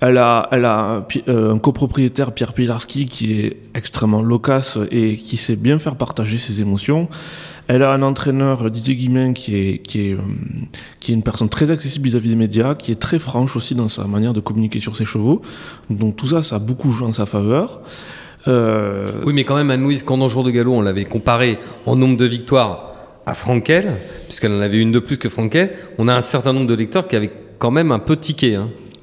Elle a, euh, un copropriétaire, Pierre Pilarski, qui est extrêmement loquace et qui sait bien faire partager ses émotions. Elle a un entraîneur, Didier Guimain, euh, qui est une personne très accessible vis-à-vis -vis des médias, qui est très franche aussi dans sa manière de communiquer sur ses chevaux. Donc tout ça, ça a beaucoup joué en sa faveur. Euh... Oui, mais quand même, Anne-Louise, quand dans Jour de Galop, on l'avait comparé en nombre de victoires à Frankel, puisqu'elle en avait une de plus que Frankel, on a un certain nombre de lecteurs qui avaient quand même un peu tiqué.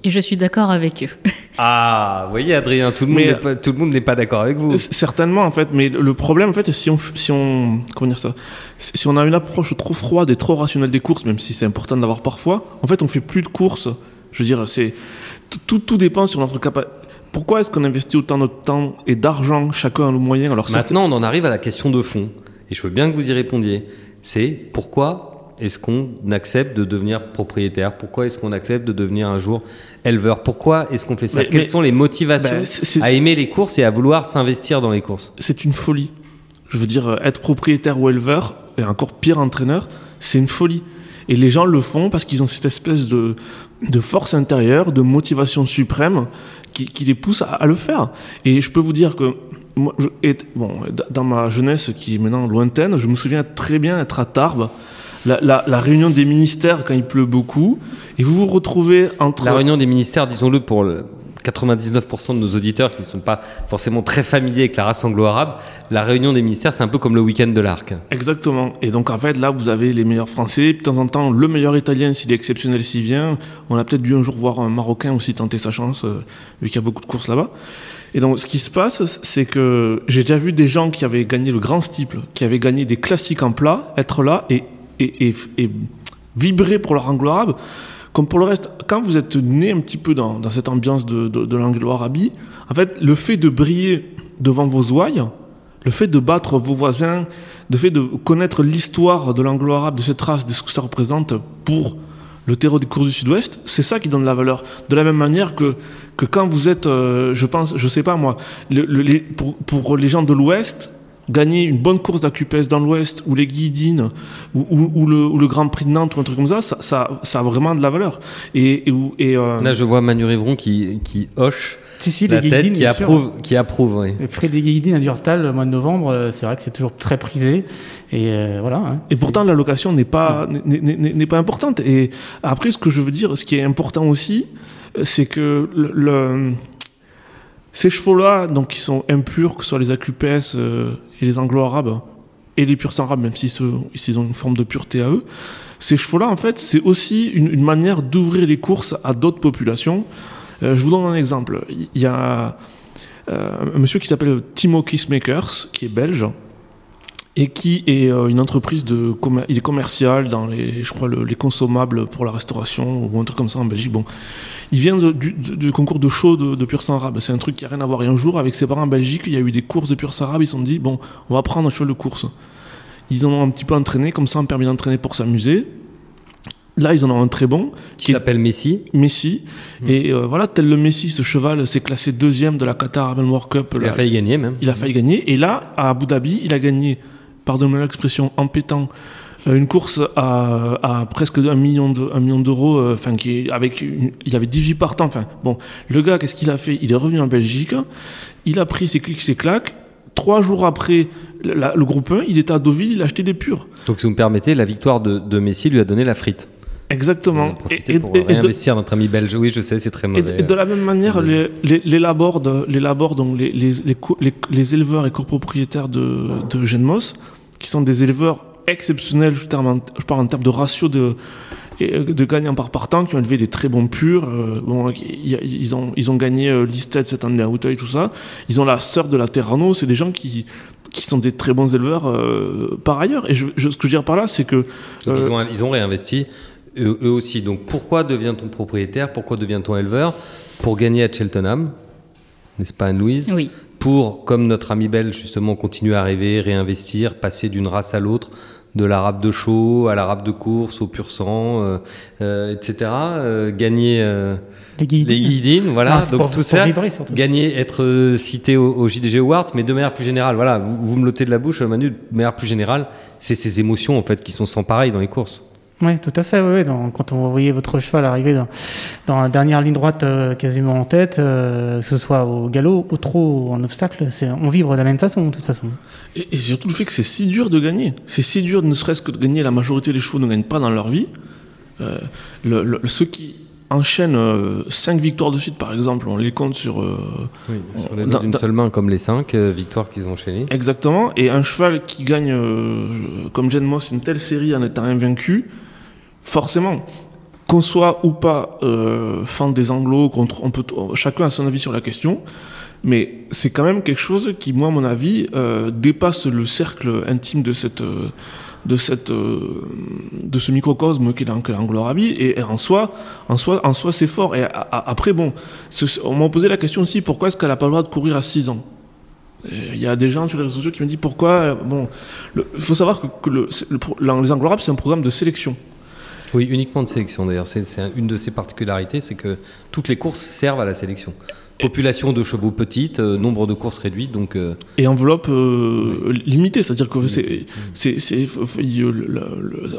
Et je suis d'accord avec eux. Ah, vous voyez, Adrien, tout le monde n'est pas, tout le monde n'est pas d'accord avec vous. Certainement, en fait, mais le problème, en fait, si on, si on, comment dire ça, si on a une approche trop froide et trop rationnelle des courses, même si c'est important d'avoir parfois, en fait, on fait plus de courses. Je veux dire, c'est tout, tout dépend sur notre capacité Pourquoi est-ce qu'on investit autant de temps et d'argent, chacun a le moyen alors Maintenant, on en arrive à la question de fond. Et je veux bien que vous y répondiez. C'est pourquoi est-ce qu'on accepte de devenir propriétaire? Pourquoi est-ce qu'on accepte de devenir un jour éleveur? Pourquoi est-ce qu'on fait ça? Mais- Quelles mais- sont les motivations c'est- c'est- à aimer les courses et à vouloir s'investir dans les courses? C'est une folie. Je veux dire, être propriétaire ou éleveur, et encore pire entraîneur, c'est une folie. Et les gens le font parce qu'ils ont cette espèce de, de force intérieure, de motivation suprême qui, qui les pousse à, à le faire. Et je peux vous dire que, moi, je- et- bon, dans ma jeunesse qui est maintenant lointaine, je me souviens très bien être à Tarbes, la, la- la réunion des ministères quand il pleut beaucoup, et vous vous retrouvez entre... La réunion des ministères, disons-le pour le 99% de nos auditeurs qui ne sont pas forcément très familiers avec la race anglo-arabe, la réunion des ministères, c'est un peu comme le week-end de l'arc. Exactement. Et donc en fait là vous avez les meilleurs Français, de temps en temps le meilleur Italien s'il est exceptionnel s'il vient. On a peut-être dû un jour voir un Marocain aussi tenter sa chance euh, vu qu'il y a beaucoup de courses là-bas. Et donc ce qui se passe c'est que j'ai déjà vu des gens qui avaient gagné le grand steeple, qui avaient gagné des classiques en plat, être là et, et, vibrer pour leur anglo-arabe. Comme pour le reste, quand vous êtes né un petit peu dans, cette ambiance de, l'anglo-arabie, en fait, le fait de briller devant vos ouailles, le fait de battre vos voisins, le fait de connaître l'histoire de l'anglo-arabe, de cette race, de ce que ça représente pour le terreau des courses du Sud-Ouest, c'est ça qui donne la valeur. De la même manière que, que quand vous êtes, euh, je pense, je sais pas moi, pour les gens de l'Ouest, gagner une bonne course d'AQPS dans l'Ouest, ou les Guidines, ou, ou- ou le, ou le Grand Prix de Nantes, ou un truc comme ça, ça, ça, ça a vraiment de la valeur. Et, et, où- et, euh, Là, je vois Manu Rivron qui, qui hoche Si, si, la les tête, qui approuve, qui approuve. oui. Le prix des guidines à Durtal, le mois de novembre, euh, c'est vrai que c'est toujours très prisé. Et euh, voilà. hein. Et pourtant, la location n'est pas, n'est- pas importante. Et après, ce que je veux dire, ce qui est important aussi, c'est que le, le- ces chevaux-là, donc qui sont impurs, que ce soit les AQPS euh, et les anglo-arabes, et les purs arabes, même s'ils ont une forme de pureté à eux, ces chevaux-là, en fait, c'est aussi une, une manière d'ouvrir les courses à d'autres populations. Euh, je vous donne un exemple. Il y a euh, un monsieur qui s'appelle Timo Kissmakers, qui est belge, et qui est euh, une entreprise de il est commercial dans les je crois le- les consommables pour la restauration ou un truc comme ça en Belgique. Bon il vient de- du, concours de show de, de pur sang arabe c'est un truc qui a rien à voir. Et un jour avec ses parents en Belgique il y a eu des courses de pur sang arabe ils se sont dit bon on va prendre un cheval de course. Ils en ont un petit peu entraîné comme ça on permis d'entraîner pour s'amuser. Là ils en ont un très bon Qui s'appelle Messi. Messi. Et euh, voilà tel le Messi ce cheval s'est classé deuxième de la Qatar Arabian World Cup Il là, a failli gagner même. il a failli gagner. Et là, à Abu Dhabi, il a gagné, pardonnez-moi l'expression, en pétant euh, une course à, presque un million d'euros, euh, qui avec il y avait 18 partants. Enfin bon, le gars, qu'est-ce qu'il a fait? Il est revenu en Belgique, il a pris ses clics, ses claques. Trois jours après le groupe 1, il était à Deauville, il a acheté des purs. Donc, si vous me permettez, la victoire de, de Messi lui a donné la frite. Exactement. Et- et- pour et- et de- réinvestir notre ami belge. Oui, je sais, c'est très mauvais. et de la même manière, les, les, les labors, de- les labors, donc les, les, éleveurs et copropriétaires de, de Genmos, qui sont des éleveurs exceptionnels, je, terme en- je parle en termes de ratio de, euh, de gagnants par partant, qui ont élevé des très bons purs. euh, bon, ils, ont, ils ont gagné euh, Listed cette année à Auteuil, tout ça. Ils ont la sœur de la Terrano, c'est des gens qui, qui sont des très bons éleveurs euh, par ailleurs. Et je, je- ce que je veux dire par là, c'est que Donc, ils, ont, ils ont réinvesti, eux, eux aussi. Donc pourquoi devient-on propriétaire? Pourquoi devient-on éleveur? Pour gagner à Cheltenham, n'est-ce pas Anne-Louise? Oui. Pour, comme notre ami belge, justement, continuer à rêver, réinvestir, passer d'une race à l'autre, de l'arabe de show à l'arabe de course, au pur sang, euh, euh, etc. euh, gagner euh, Les guidines. voilà. Donc pour- tout pour ça, vibrer, gagner, être euh, cité au, au JDG Awards, mais de manière plus générale, voilà, vous, vous me l'ôtez de la bouche, Manu, de manière plus générale, c'est ces émotions, en fait, qui sont sans pareil dans les courses. Oui, tout à fait. Oui, oui. Dans- quand on voyait votre cheval arriver dans, dans la dernière ligne droite euh, quasiment en tête, euh, que ce soit au galop, au trot, ou en obstacle, on vibre de la même façon, de toute façon. Et, et surtout le fait que c'est si dur de gagner. C'est si dur, ne serait-ce que de gagner. La majorité des chevaux ne gagnent pas dans leur vie. Euh, le- le- ceux qui enchaînent 5 victoires de suite, par exemple, on les compte sur. euh, sur les d'une seule main, comme les cinq euh, victoires qu'ils ont enchaînées. exactement. Et un cheval qui gagne, euh, comme Jen Moss, une telle série en étant invaincu, forcément. Qu'on soit ou pas euh, fan des contre, on peut, chacun a son avis sur la question, mais c'est quand même quelque chose qui, moi, à mon avis, euh, dépasse le cercle intime de cette, euh, de cette de ce microcosme qu'est l'Anglo-Arabie et, en soi en soi en soi c'est fort. Et après bon on m'a posé la question aussi pourquoi est-ce qu'elle a pas le droit de courir à 6 ans? Il y a des gens sur les réseaux sociaux qui me disent pourquoi bon il faut savoir que, le, les Anglo-Arabes c'est un programme de sélection oui, uniquement de sélection d'ailleurs. C'est une de ses particularités, c'est que toutes les courses servent à la sélection. Population de chevaux petite, euh, nombre de courses réduites, donc. Euh, et enveloppe euh, limitée, c'est-à-dire que c'est,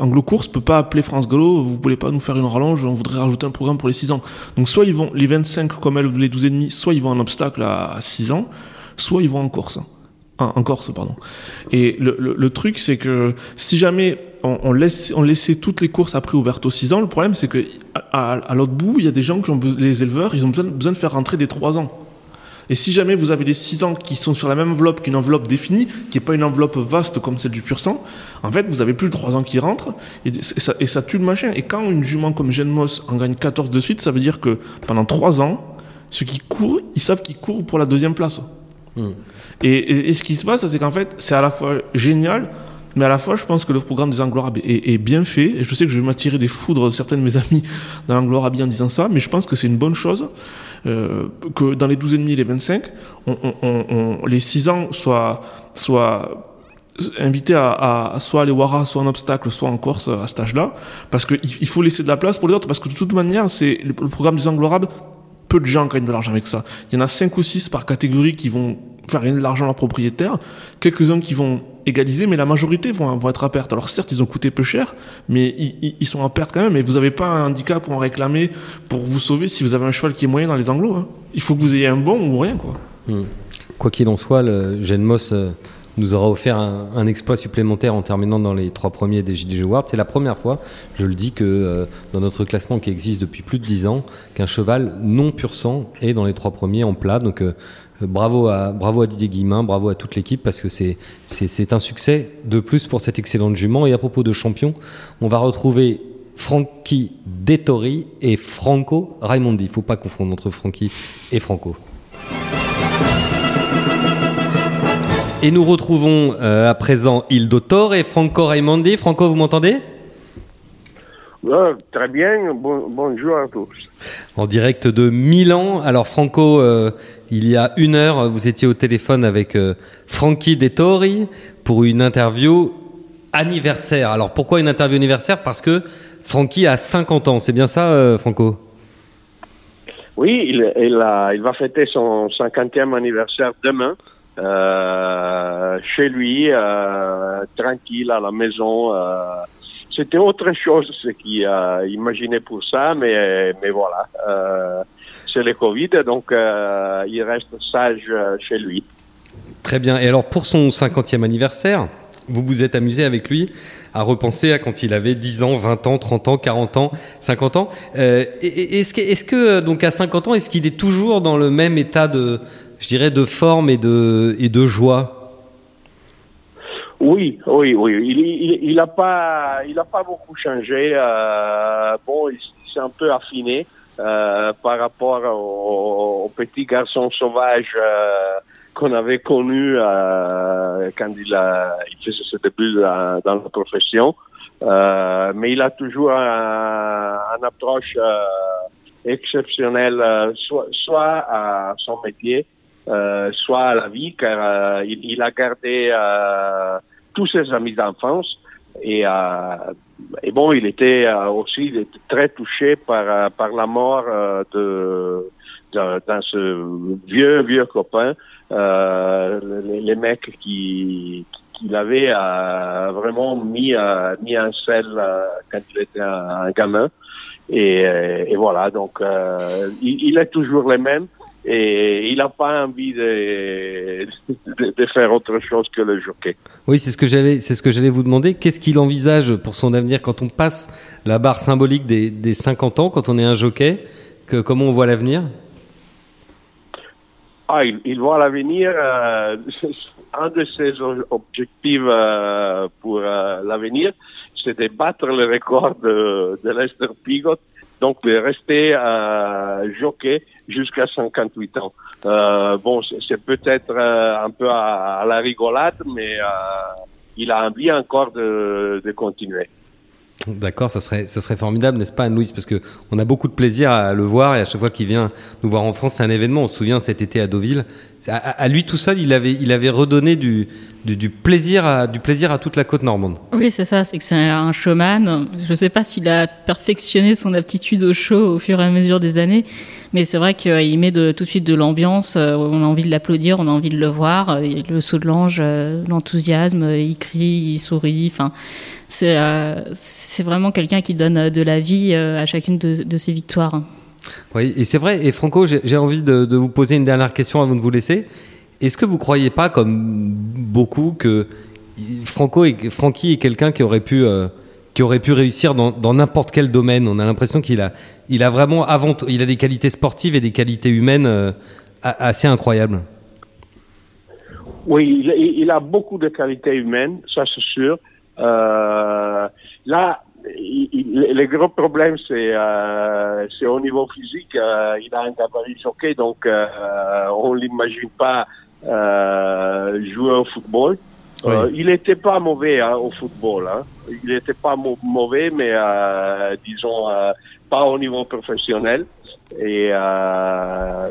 Anglo Course peut pas appeler France Gallo, vous voulez pas nous faire une rallonge, on voudrait rajouter un programme pour les 6 ans. Donc soit ils vont les 25 comme elle ou les 12 et demi, soit ils vont en obstacle à, 6 ans, soit ils vont en course. En Corse, pardon. Et le, le truc, c'est que si jamais on, laisse, on laissait toutes les courses après ouvertes aux 6 ans. Le problème, c'est que à, l'autre bout, il y a des gens qui ont les éleveurs, ils ont besoin, besoin de faire rentrer des 3 ans. Et si jamais vous avez des 6 ans qui sont sur la même enveloppe qu'une enveloppe définie, qui n'est pas une enveloppe vaste comme celle du pur sang, en fait, vous avez plus de 3 ans qui rentrent et ça, tue le machin. Et quand une jument comme Moss en gagne 14 de suite, ça veut dire que pendant 3 ans, ceux qui courent, ils savent qu'ils courent pour la deuxième place. Hmm. Et, et, ce qui se passe, c'est qu'en fait, c'est à la fois génial mais à la fois, je pense que le programme des anglo est, est, bien fait. Et je sais que je vais m'attirer des foudres de certains de mes amis dans langlo en disant ça, mais je pense que c'est une bonne chose euh, que dans les 12 et demi et les 25, on, on, les 6 ans soient, soient invités à, à, soit aller Wara, soit en obstacle, soit en Corse à cet âge-là, parce qu'il il faut laisser de la place pour les autres, parce que de toute manière, c'est le, programme des anglo peu de gens gagnent de l'argent avec ça. Il y en a 5 ou 6 par catégorie qui vont faire gagner de l'argent à leurs propriétaires, quelques-uns qui vont égaliser, mais la majorité vont, être à perte. Alors certes, ils ont coûté peu cher, mais ils, sont à perte quand même, et vous n'avez pas un handicap pour en réclamer pour vous sauver si vous avez un cheval qui est moyen dans les anglos. Hein. Il faut que vous ayez un bon ou rien. Quoi, hmm. qu'il en soit, le Genmos euh, nous aura offert un, exploit supplémentaire en terminant dans les trois premiers des JDG Awards. C'est la première fois, je le dis, que euh, dans notre classement qui existe depuis plus de dix ans, qu'un cheval non pur sang est dans les trois premiers en plat. Donc euh, bravo à, bravo à Didier Guillemin, bravo à toute l'équipe parce que c'est, c'est, un succès de plus pour cette excellente jument. Et à propos de champion, on va retrouver Frankie Dettori et Franco Raimondi. Il ne faut pas confondre entre Frankie et Franco. Et nous retrouvons euh, à présent Il Dottore et Franco Raimondi. Franco, vous m'entendez? Très bien, bonjour à tous. En direct de Milan. Alors Franco, euh, il y a une heure, vous étiez au téléphone avec euh, Frankie Dettori pour une interview anniversaire. Alors pourquoi une interview anniversaire? Parce que Frankie a 50 ans, c'est bien ça euh, Franco? Oui, il, il, va fêter son 50e anniversaire demain. Euh, chez lui, tranquille à la maison. C'était autre chose ce qu'il a imaginé pour ça, mais, mais voilà c'est le Covid, donc euh, il reste sage euh, chez lui. Très bien. Et alors pour son 50e anniversaire, vous vous êtes amusé avec lui à repenser à quand il avait 10 ans, 20 ans, 30 ans, 40 ans, 50 ans. Euh, est-ce que, est que, donc à 50 ans, est-ce qu'il est toujours dans le même état de, je dirais, de forme et de, et de joie oui, oui, oui. Il n'a pas, il a pas beaucoup changé. bon, il s'est un peu affiné. Euh, par rapport au, petit garçon sauvage euh, qu'on avait connu euh, quand il, a, il faisait ses débuts dans, la profession. mais il a toujours un, une approche exceptionnelle, soit, à son métier, soit à la vie, car il, il, a gardé tous ses amis d'enfance. Et et bon, il était euh, aussi très touché par, euh, par la mort euh, de, d'un ce vieux, vieux copain, les, les, mecs qui, qu'il avait vraiment mis, mis en selle quand il était un, gamin. Et, et, voilà, donc il, il, est toujours le même et il n'a pas envie de, de, faire autre chose que le jockey. Oui, c'est ce que j'allais, c'est ce que j'allais vous demander. Qu'est-ce qu'il envisage pour son avenir quand on passe la barre symbolique des, des 50 ans, quand on est un jockey? Que, Comment on voit l'avenir? Ah, il, voit l'avenir. Euh, un de ses objectifs euh, pour euh, l'avenir, c'est de battre le record de, de Lester Pigot donc rester euh, jockey jusqu'à 58 ans. Euh, bon, c'est peut-être euh, un peu à, la rigolade, mais il a envie encore de continuer. D'accord, ça serait, ça serait formidable, n'est-ce pas, Anne-Louise Parce qu'on a beaucoup de plaisir à le voir et à chaque fois qu'il vient nous voir en France, c'est un événement. On se souvient cet été à Deauville. À, lui tout seul, il avait, il avait redonné du, du, plaisir à, du plaisir à toute la côte normande. Oui, c'est ça, c'est que c'est un showman. Je ne sais pas s'il a perfectionné son aptitude au show au fur et à mesure des années, mais c'est vrai qu'il met de, tout de suite de l'ambiance. On a envie de l'applaudir, on a envie de le voir. Le saut de l'ange, l'enthousiasme, il crie, il sourit. Enfin, c'est euh, c'est vraiment quelqu'un qui donne de la vie euh, à chacune de, de ses victoires. Oui, et c'est vrai. Et Franco, j'ai envie de, de, vous poser une dernière question avant de vous laisser. Est-ce que vous croyez pas, comme beaucoup, que Franco et Francky est quelqu'un qui aurait pu euh, qui aurait pu réussir dans n'importe quel domaine? On a l'impression qu'il a il a vraiment avant il a des qualités sportives et des qualités humaines euh, assez incroyables. Oui, il, il, a beaucoup de qualités humaines, ça c'est sûr. Euh, là, il, il, le gros problème, c'est euh, au niveau physique. Euh, il a un gabarit choqué, donc euh, on l'imagine pas euh, jouer au football. Oui. il n'était pas mauvais hein, au football. Hein. Il n'était pas mauvais, mais disons pas au niveau professionnel. Et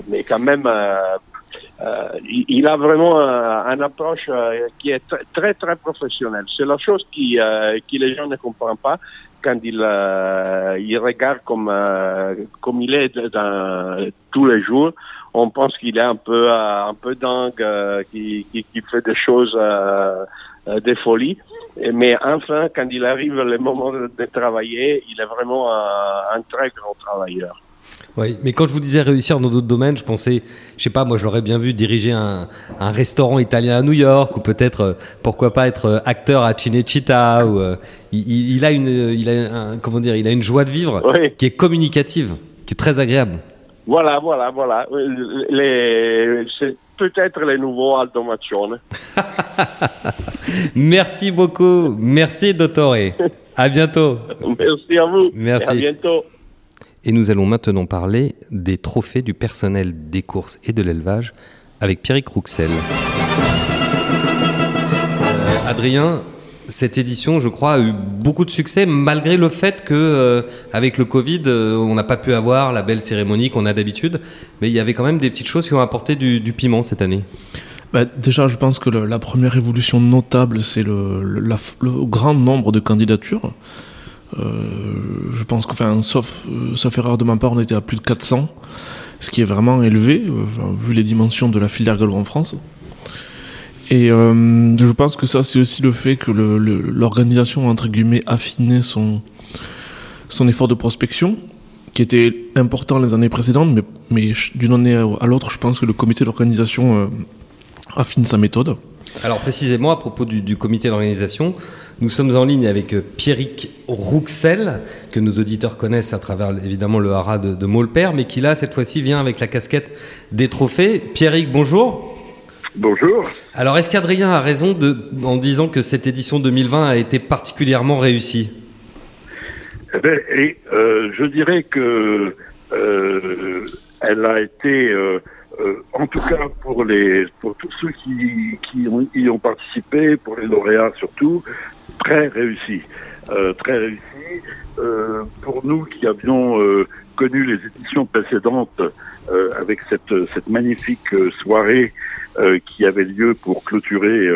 mais quand même euh, il, il, a vraiment un, un approche euh, qui est très, très, professionnelle. C'est la chose qui, euh, qui les gens ne comprennent pas quand il, il regarde comme, comme il est dans, tous les jours. On pense qu'il est un peu, un peu dingue, qui, qui, qui, fait des choses, des folies. Mais enfin, quand il arrive le moment de, de travailler, il est vraiment un, un très grand travailleur. Oui, mais quand je vous disais réussir dans d'autres domaines, je pensais, je sais pas, moi je l'aurais bien vu diriger un, un, restaurant italien à New York ou peut-être, euh, pourquoi pas être euh, acteur à Cinecittà ou euh, il, il, a une, il a un, comment dire, il a une joie de vivre oui. qui est communicative, qui est très agréable. Voilà, voilà, voilà. C'est peut-être les nouveaux Aldo. Merci beaucoup. Merci, Dottore. À bientôt. Merci à vous. Merci. Et à bientôt. Et nous allons maintenant parler des trophées du personnel des courses et de l'élevage avec Pierrick Rouxel. Euh, Adrien, cette édition, je crois, a eu beaucoup de succès malgré le fait que, euh, avec le Covid, euh, on n'a pas pu avoir la belle cérémonie qu'on a d'habitude. Mais il y avait quand même des petites choses qui ont apporté du, piment cette année. Bah, déjà, je pense que la première évolution notable, c'est le, grand nombre de candidatures. Euh, je pense que, enfin, sauf, euh, sauf erreur de ma part, on était à plus de 400, ce qui est vraiment élevé, euh, vu les dimensions de la filière gallo en France. Et je pense que ça, c'est aussi le fait que l'organisation, entre guillemets, affiné son, son effort de prospection, qui était important les années précédentes, mais, d'une année à l'autre, je pense que le comité d'organisation affine sa méthode. Alors précisément, à propos du, du comité d'organisation, nous sommes en ligne avec Pierrick Rouxel, que nos auditeurs connaissent à travers évidemment le haras de, de Maulpère, mais qui là, cette fois-ci, vient avec la casquette des trophées. Pierrick, bonjour. Bonjour. Alors, est-ce qu'Adrien a raison de, en disant que cette édition 2020 a été particulièrement réussie? Eh bien, et, euh, Je dirais que euh, elle a été, euh, en tout cas pour, les, pour tous ceux qui, qui y ont participé, pour les lauréats surtout, très réussie. Euh, très réussi. Euh, pour nous qui avions euh, connu les éditions précédentes avec cette, cette magnifique soirée qui avait lieu pour clôturer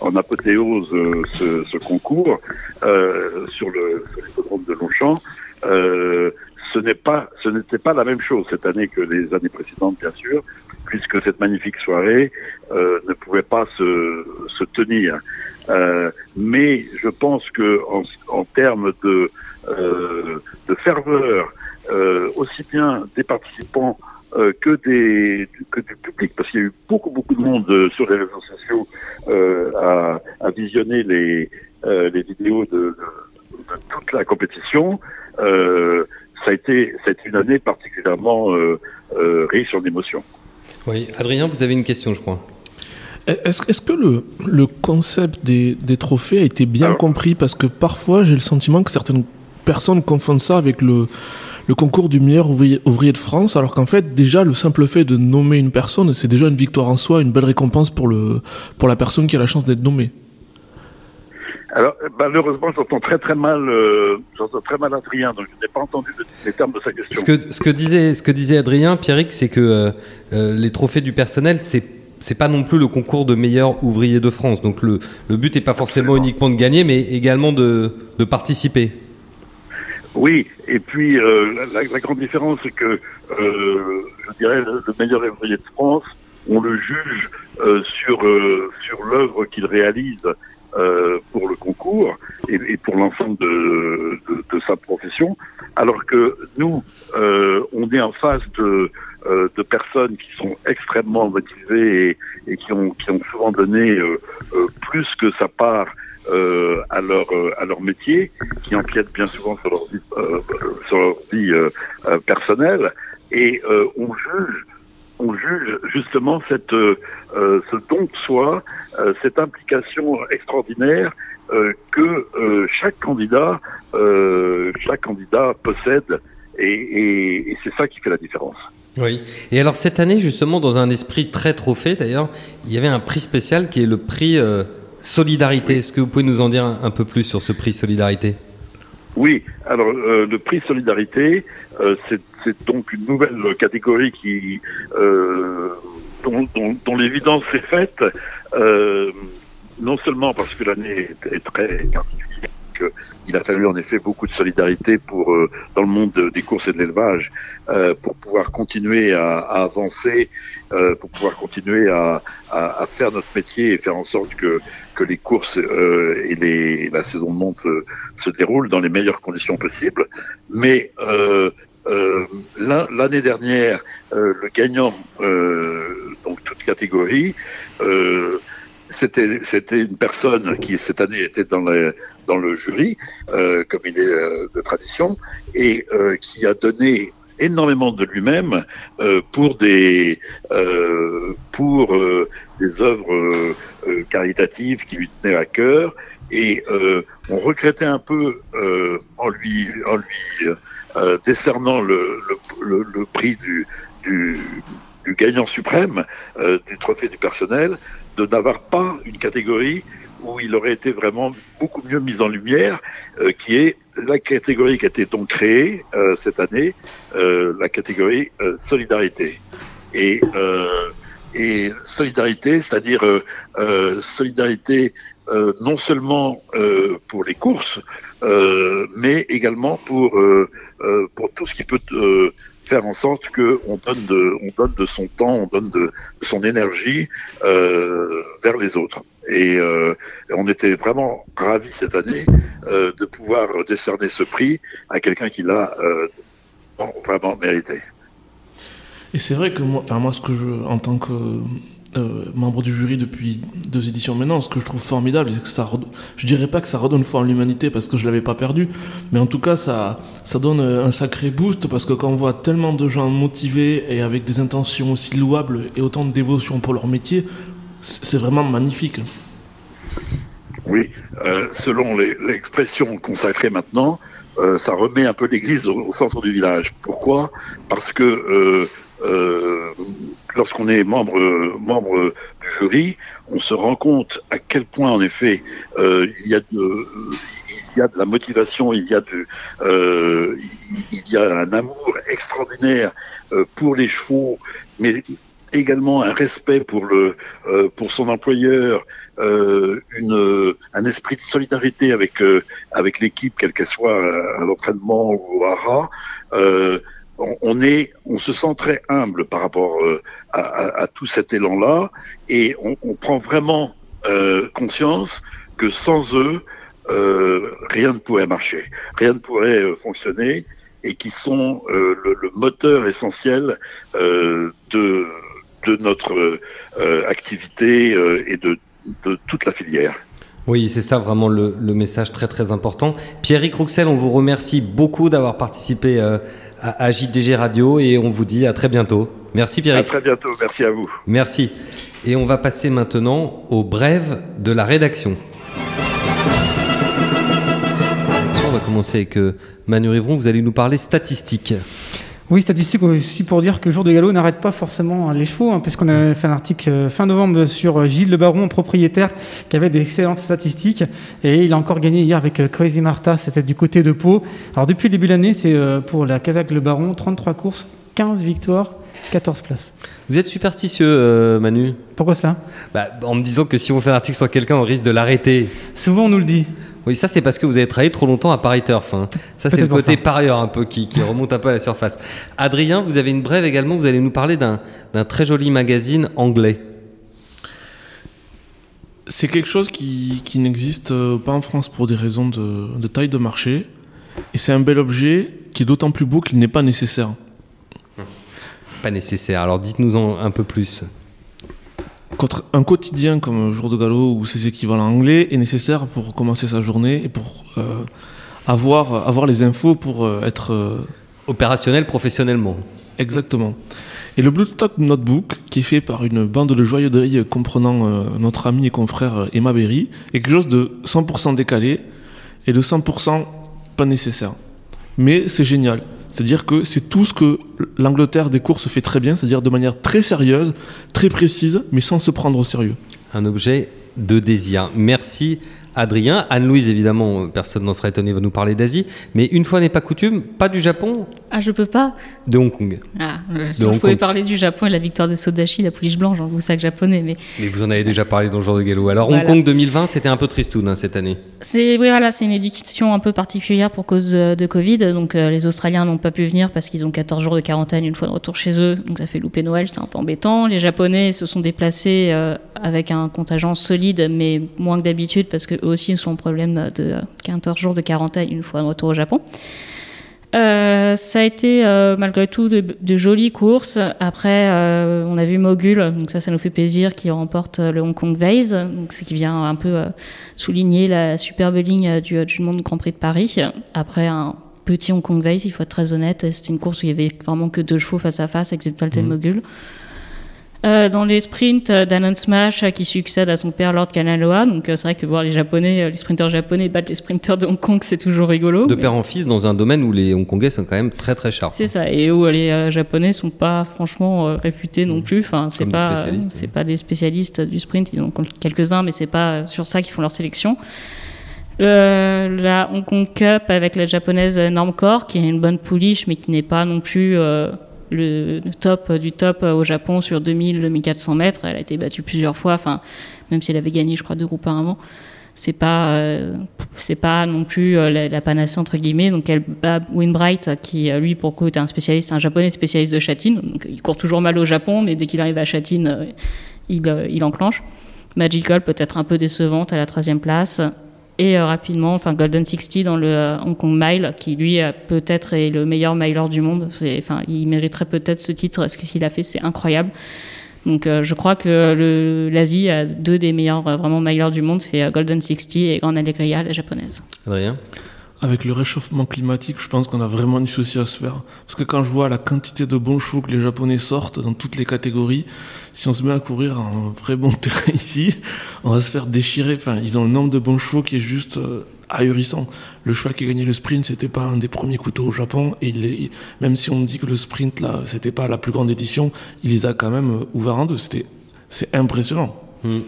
en apothéose ce, ce, concours sur le sur l'hippodrome de Longchamp, ce n'est pas ce n'était pas la même chose cette année que les années précédentes bien sûr puisque cette magnifique soirée euh, ne pouvait pas se, se tenir. Euh, mais je pense que en, en termes de, euh, de ferveur, euh, aussi bien des participants euh, que des que du public, parce qu'il y a eu beaucoup beaucoup de monde euh, sur les réseaux sociaux à, à, visionner les les vidéos de, de, de, toute la compétition. Ça a été c'est une année particulièrement riche en émotions. Oui, Adrien, vous avez une question, je crois. Est-ce est que le, le concept des, des, trophées a été bien Alors, compris? Parce que parfois, j'ai le sentiment que certaines personnes confondent ça avec le, le concours du meilleur ouvrier, ouvrier de France, alors qu'en fait, déjà, le simple fait de nommer une personne, c'est déjà une victoire en soi, une belle récompense pour, le, pour la personne qui a la chance d'être nommée. Alors, malheureusement, j'entends très très mal, euh, j'entends très mal Adrien, donc je n'ai pas entendu les termes de sa question. Ce que, ce que disait, ce que disait Adrien, Pierrick, c'est que euh, euh, les trophées du personnel, c'est c'est pas non plus le concours de meilleur ouvrier de France. Donc le, le but n'est pas forcément Absolument. uniquement de gagner, mais également de, de participer. Oui, et puis euh, la, la grande différence, c'est que, euh, je dirais, le, le meilleur ouvrier de France, on le juge euh, sur euh, sur l'œuvre qu'il réalise euh, pour le concours et, pour l'ensemble de, de, de sa profession, alors que nous, euh, on est en face de euh, de personnes qui sont extrêmement motivées et, et qui ont qui ont souvent donné euh, euh, plus que sa part euh, à leur à leur métier, qui empiètent bien souvent sur leur vie, euh, sur leur vie personnelle, et on juge on juge justement cette euh, euh, ce don de soi, euh, cette implication extraordinaire euh, que chaque candidat chaque candidat possède, et, et, et c'est ça qui fait la différence. Oui. Et alors cette année, justement, dans un esprit très trophée, d'ailleurs, il y avait un prix spécial qui est le prix Solidarité. Est-ce que vous pouvez nous en dire un, un peu plus sur ce prix Solidarité? Oui, alors euh, le prix Solidarité, euh, c'est c'est donc une nouvelle catégorie qui euh, dont, l'évidence est faite, euh, non seulement parce que l'année est, très particulière, qu'il a fallu en effet beaucoup de solidarité pour euh, dans le monde de- des courses et de l'élevage pour pouvoir continuer à, avancer, pour pouvoir continuer à, faire notre métier et faire en sorte que que les courses et les, la saison de monde se, se déroulent dans les meilleures conditions possibles. Mais euh, l'an- l'année dernière, euh, le gagnant, euh, donc toute catégorie, c'était c'était une personne qui cette année était dans le dans le jury, comme il est de tradition, et qui a donné énormément de lui-même pour des pour des œuvres caritatives qui lui tenaient à cœur et euh, on regrettait un peu euh, en lui en lui euh, décernant le, le, le, prix du, du, du gagnant suprême euh, du trophée du personnel de n'avoir pas une catégorie où il aurait été vraiment beaucoup mieux mis en lumière, euh, qui est la catégorie qui a été donc créée euh, cette année, la catégorie solidarité. Et, et solidarité, c'est-à-dire euh, solidarité euh, non seulement euh, pour les courses, euh, mais également pour pour tout ce qui peut faire en sorte que on donne de on donne de son temps, on donne de, son énergie vers les autres. Et on était vraiment ravis cette année de pouvoir décerner ce prix à quelqu'un qui l'a vraiment mérité. Et c'est vrai que moi, enfin moi, ce que je, en tant que euh, membre du jury depuis deux éditions maintenant, ce que je trouve formidable, c'est que ça, je dirais pas que ça redonne foi en l'humanité parce que je l'avais pas perdu, mais en tout cas ça, ça donne un sacré boost parce que quand on voit tellement de gens motivés et avec des intentions aussi louables et autant de dévotion pour leur métier, c'est vraiment magnifique. Oui, euh, selon l'expression consacrée maintenant, euh, ça remet un peu l'église au, centre du village. Pourquoi? Parce que euh, euh, lorsqu'on est membre, membre du jury, on se rend compte à quel point, en effet, euh, il, y a de, il y a de la motivation, il y a, du, euh, il, y a un amour extraordinaire euh, pour les chevaux, mais également un respect pour le euh, pour son employeur, euh, une un esprit de solidarité avec euh, avec l'équipe quelle qu'elle soit euh, à l'entraînement ou au hara. On, est on se sent très humble par rapport euh, à, tout cet élan là et on, prend vraiment euh, conscience que sans eux euh, rien ne pourrait marcher, rien ne pourrait fonctionner et qui sont le, moteur essentiel de notre activité et de, toute la filière. Oui, c'est ça vraiment le, message très très important. Pierrick Rouxel, on vous remercie beaucoup d'avoir participé à, à JDG Radio et on vous dit à très bientôt. Merci À Pierrick. très bientôt, merci à vous. Merci. Et on va passer maintenant au brève de la rédaction. On va commencer avec euh, Manu Rivron, vous allez nous parler statistiques. Oui, statistique aussi pour dire que Jour de Galop n'arrête pas forcément les chevaux, hein, puisqu'on a fait un article euh, fin novembre sur euh, Gilles Le Baron, propriétaire, qui avait d'excellentes statistiques. Et il a encore gagné hier avec euh, Crazy Martha, c'était du côté de Pau. Alors depuis le début de l'année, c'est pour la Kazakh Le Baron, 33 courses, 15 victoires, 14 places. Vous êtes superstitieux, Manu Pourquoi cela? Bah, En me disant que si on fait un article sur quelqu'un, on risque de l'arrêter. Souvent, on nous le dit. Oui, ça c'est parce que vous avez travaillé trop longtemps à Paris Turf. Hein. Ça c'est le côté parieur un peu qui, remonte un peu à la surface. Adrien, vous avez une brève également, vous allez nous parler d'un très joli magazine anglais. C'est quelque chose qui, n'existe euh, pas en France pour des raisons de, taille de marché. Et c'est un bel objet qui est d'autant plus beau qu'il n'est pas nécessaire. Pas nécessaire, alors dites-nous en un peu plus un quotidien comme Jour de Galop ou ses équivalents anglais est nécessaire pour commencer sa journée et pour euh, avoir, avoir les infos pour euh, être... Euh, Opérationnel professionnellement. Exactement. Et le Bluetooth Notebook, qui est fait par une bande de joyeuderie comprenant notre ami et confrère Emma Berry, est quelque chose de 100% décalé et de 100% pas nécessaire. Mais c'est génial. C'est-à-dire que c'est tout ce que l'Angleterre des courses fait très bien, c'est-à-dire de manière très sérieuse, très précise, mais sans se prendre au sérieux. Un objet de désir. Merci Adrien. Anne-Louise, évidemment, personne n'en serait étonné, va nous parler d'Asie. Mais une fois n'est pas coutume, pas du Japon? Ah, je peux pas De Hong Kong. Ah, euh, si je pouvais parler du Japon et la victoire de Sodashi, la pouliche blanche, vous sac japonais. Mais... mais vous en avez déjà parlé dans le jour de galop. Alors, Hong Kong 2020, c'était un peu tristoun hein, cette année. C'est oui, voilà, c'est une édition un peu particulière pour cause de, Covid. Donc, euh, les Australiens n'ont pas pu venir parce qu'ils ont 14 jours de quarantaine une fois de retour chez eux. Donc, ça fait louper Noël, c'est un peu embêtant. Les Japonais se sont déplacés euh, avec un contingent solide, mais moins que d'habitude parce qu'eux aussi sont en problème de 14 jours de quarantaine une fois de retour au Japon. Euh, ça a été euh, malgré tout de, jolies courses. Après, euh, on a vu Mogul, donc ça, ça nous fait plaisir, qui remporte le Hong Kong Vase, donc ce qui vient un peu souligner la superbe ligne du, du Monde Grand Prix de Paris. Après un petit Hong Kong Vase, il faut être très honnête, c'était une course où il y avait vraiment que deux chevaux face à face avec Zetalt et mmh. Mogul. Euh, dans les sprints, euh, d'Anon Smash euh, qui succède à son père Lord Kanaloa. Donc c'est vrai que voir les Japonais, les sprinteurs japonais battre les sprinteurs de Hong Kong, c'est toujours rigolo. De père en fils dans un domaine où les Hongkongais sont quand même très très sharp. C'est ça, et où les Japonais sont pas franchement réputés non mmh. plus. Enfin, c'est pas, c'est pas des spécialistes du sprint. Ils ont quelques-uns, mais c'est pas sur ça qu'ils font leur sélection. la Hong Kong Cup avec la japonaise Normcore, qui est une bonne pouliche, mais qui n'est pas non plus le top du top au Japon sur 2000-2400 mètres. Elle a été battue plusieurs fois, enfin, même si elle avait gagné, je crois, deux groupes avant. C'est pas, euh, c'est pas non plus euh, la, panacée entre guillemets. Donc elle bat Winbright, qui euh, lui pour le coup est un spécialiste, un japonais spécialiste de châtine. Donc il court toujours mal au Japon, mais dès qu'il arrive à châtine, il, il enclenche. Magical peut-être un peu décevante à la troisième place et euh, rapidement, enfin Golden 60 dans le euh, Hong Kong Mile, qui lui peut-être est le meilleur miler du monde. Enfin, il mériterait peut-être ce titre. Ce qu'il a fait, c'est incroyable. Donc, euh, je crois que l'Asie a deux des meilleurs vraiment milers du monde, c'est Golden 60 et Grand Allegria, la japonaise. Adrien? Avec le réchauffement climatique, je pense qu'on a vraiment du souci à se faire. Parce que quand je vois la quantité de bons chevaux que les Japonais sortent dans toutes les catégories, si on se met à courir un vrai bon terrain ici, on va se faire déchirer. Enfin, ils ont un nombre de bons chevaux qui est juste euh, ahurissant. Le cheval qui a gagné le sprint, c'était pas un des premiers couteaux au Japon. Et même si on dit que le sprint, là, c'était pas la plus grande édition, il les a quand même euh, ouverts en deux. C'était, c'est impressionnant. Hmm.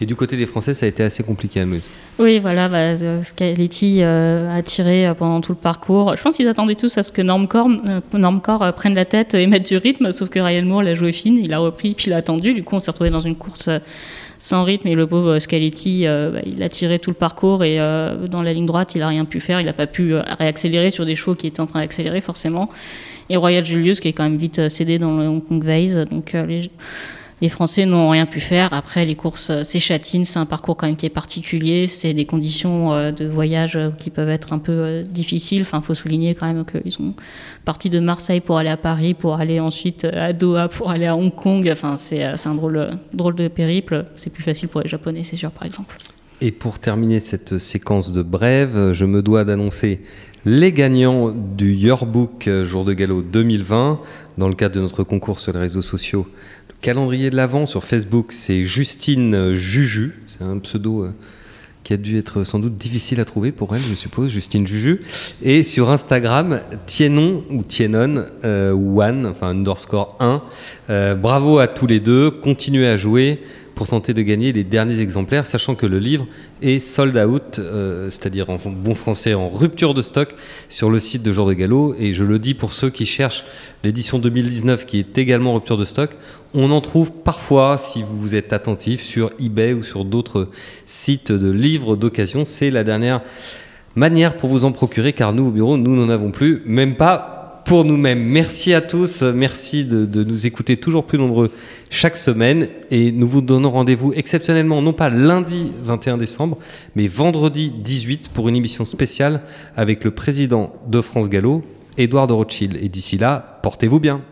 Et du côté des Français, ça a été assez compliqué à nous. Oui, voilà, bah, euh, euh, a tiré euh, pendant tout le parcours. Je pense qu'ils attendaient tous à ce que Normcore, Normcore prenne la tête et mette du rythme, sauf que Ryan Moore l'a joué fine, il a repris, puis il a attendu. Du coup, on s'est retrouvé dans une course sans rythme et le pauvre Scaletti, bah, il a tiré tout le parcours et dans la ligne droite, il a rien pu faire. Il n'a pas pu réaccélérer sur des chevaux qui étaient en train d'accélérer forcément. Et Royal Julius qui est quand même vite cédé dans le Hong Kong Vase. Donc les les Français n'ont rien pu faire. Après, les courses, euh, c'est châtine, c'est un parcours quand même qui est particulier. C'est des conditions euh, de voyage euh, qui peuvent être un peu difficiles. Enfin, faut souligner quand même qu'ils sont partis de Marseille pour aller à Paris, pour aller ensuite à Doha, pour aller à Hong Kong. Enfin, c'est un drôle, drôle de périple. C'est plus facile pour les Japonais, c'est sûr, par exemple. Et pour terminer cette séquence de brèves, je me dois d'annoncer les gagnants du Yearbook Jour de Galop 2020 dans le cadre de notre concours sur les réseaux sociaux calendrier de l'Avent sur Facebook, c'est Justine Juju. C'est un pseudo euh, qui a dû être sans doute difficile à trouver pour elle, je suppose, Justine Juju. Et sur Instagram, Tienon ou Tienon, euh, one, enfin underscore 1. Euh, bravo à tous les deux, continuez à jouer pour tenter de gagner les derniers exemplaires, sachant que le livre est sold out, euh, c'est-à-dire en bon français en rupture de stock sur le site de Jour de Gallo. Et je le dis pour ceux qui cherchent l'édition 2019 qui est également en rupture de stock, on en trouve parfois, si vous êtes attentif, sur eBay ou sur d'autres sites de livres d'occasion. C'est la dernière manière pour vous en procurer, car nous au bureau, nous n'en avons plus, même pas pour nous-mêmes. Merci à tous, merci de, nous écouter toujours plus nombreux chaque semaine et nous vous donnons rendez-vous exceptionnellement, non pas lundi 21 décembre, mais vendredi 18 pour une émission spéciale avec le président de France Gallo, Édouard de Rothschild. Et d'ici là, portez-vous bien.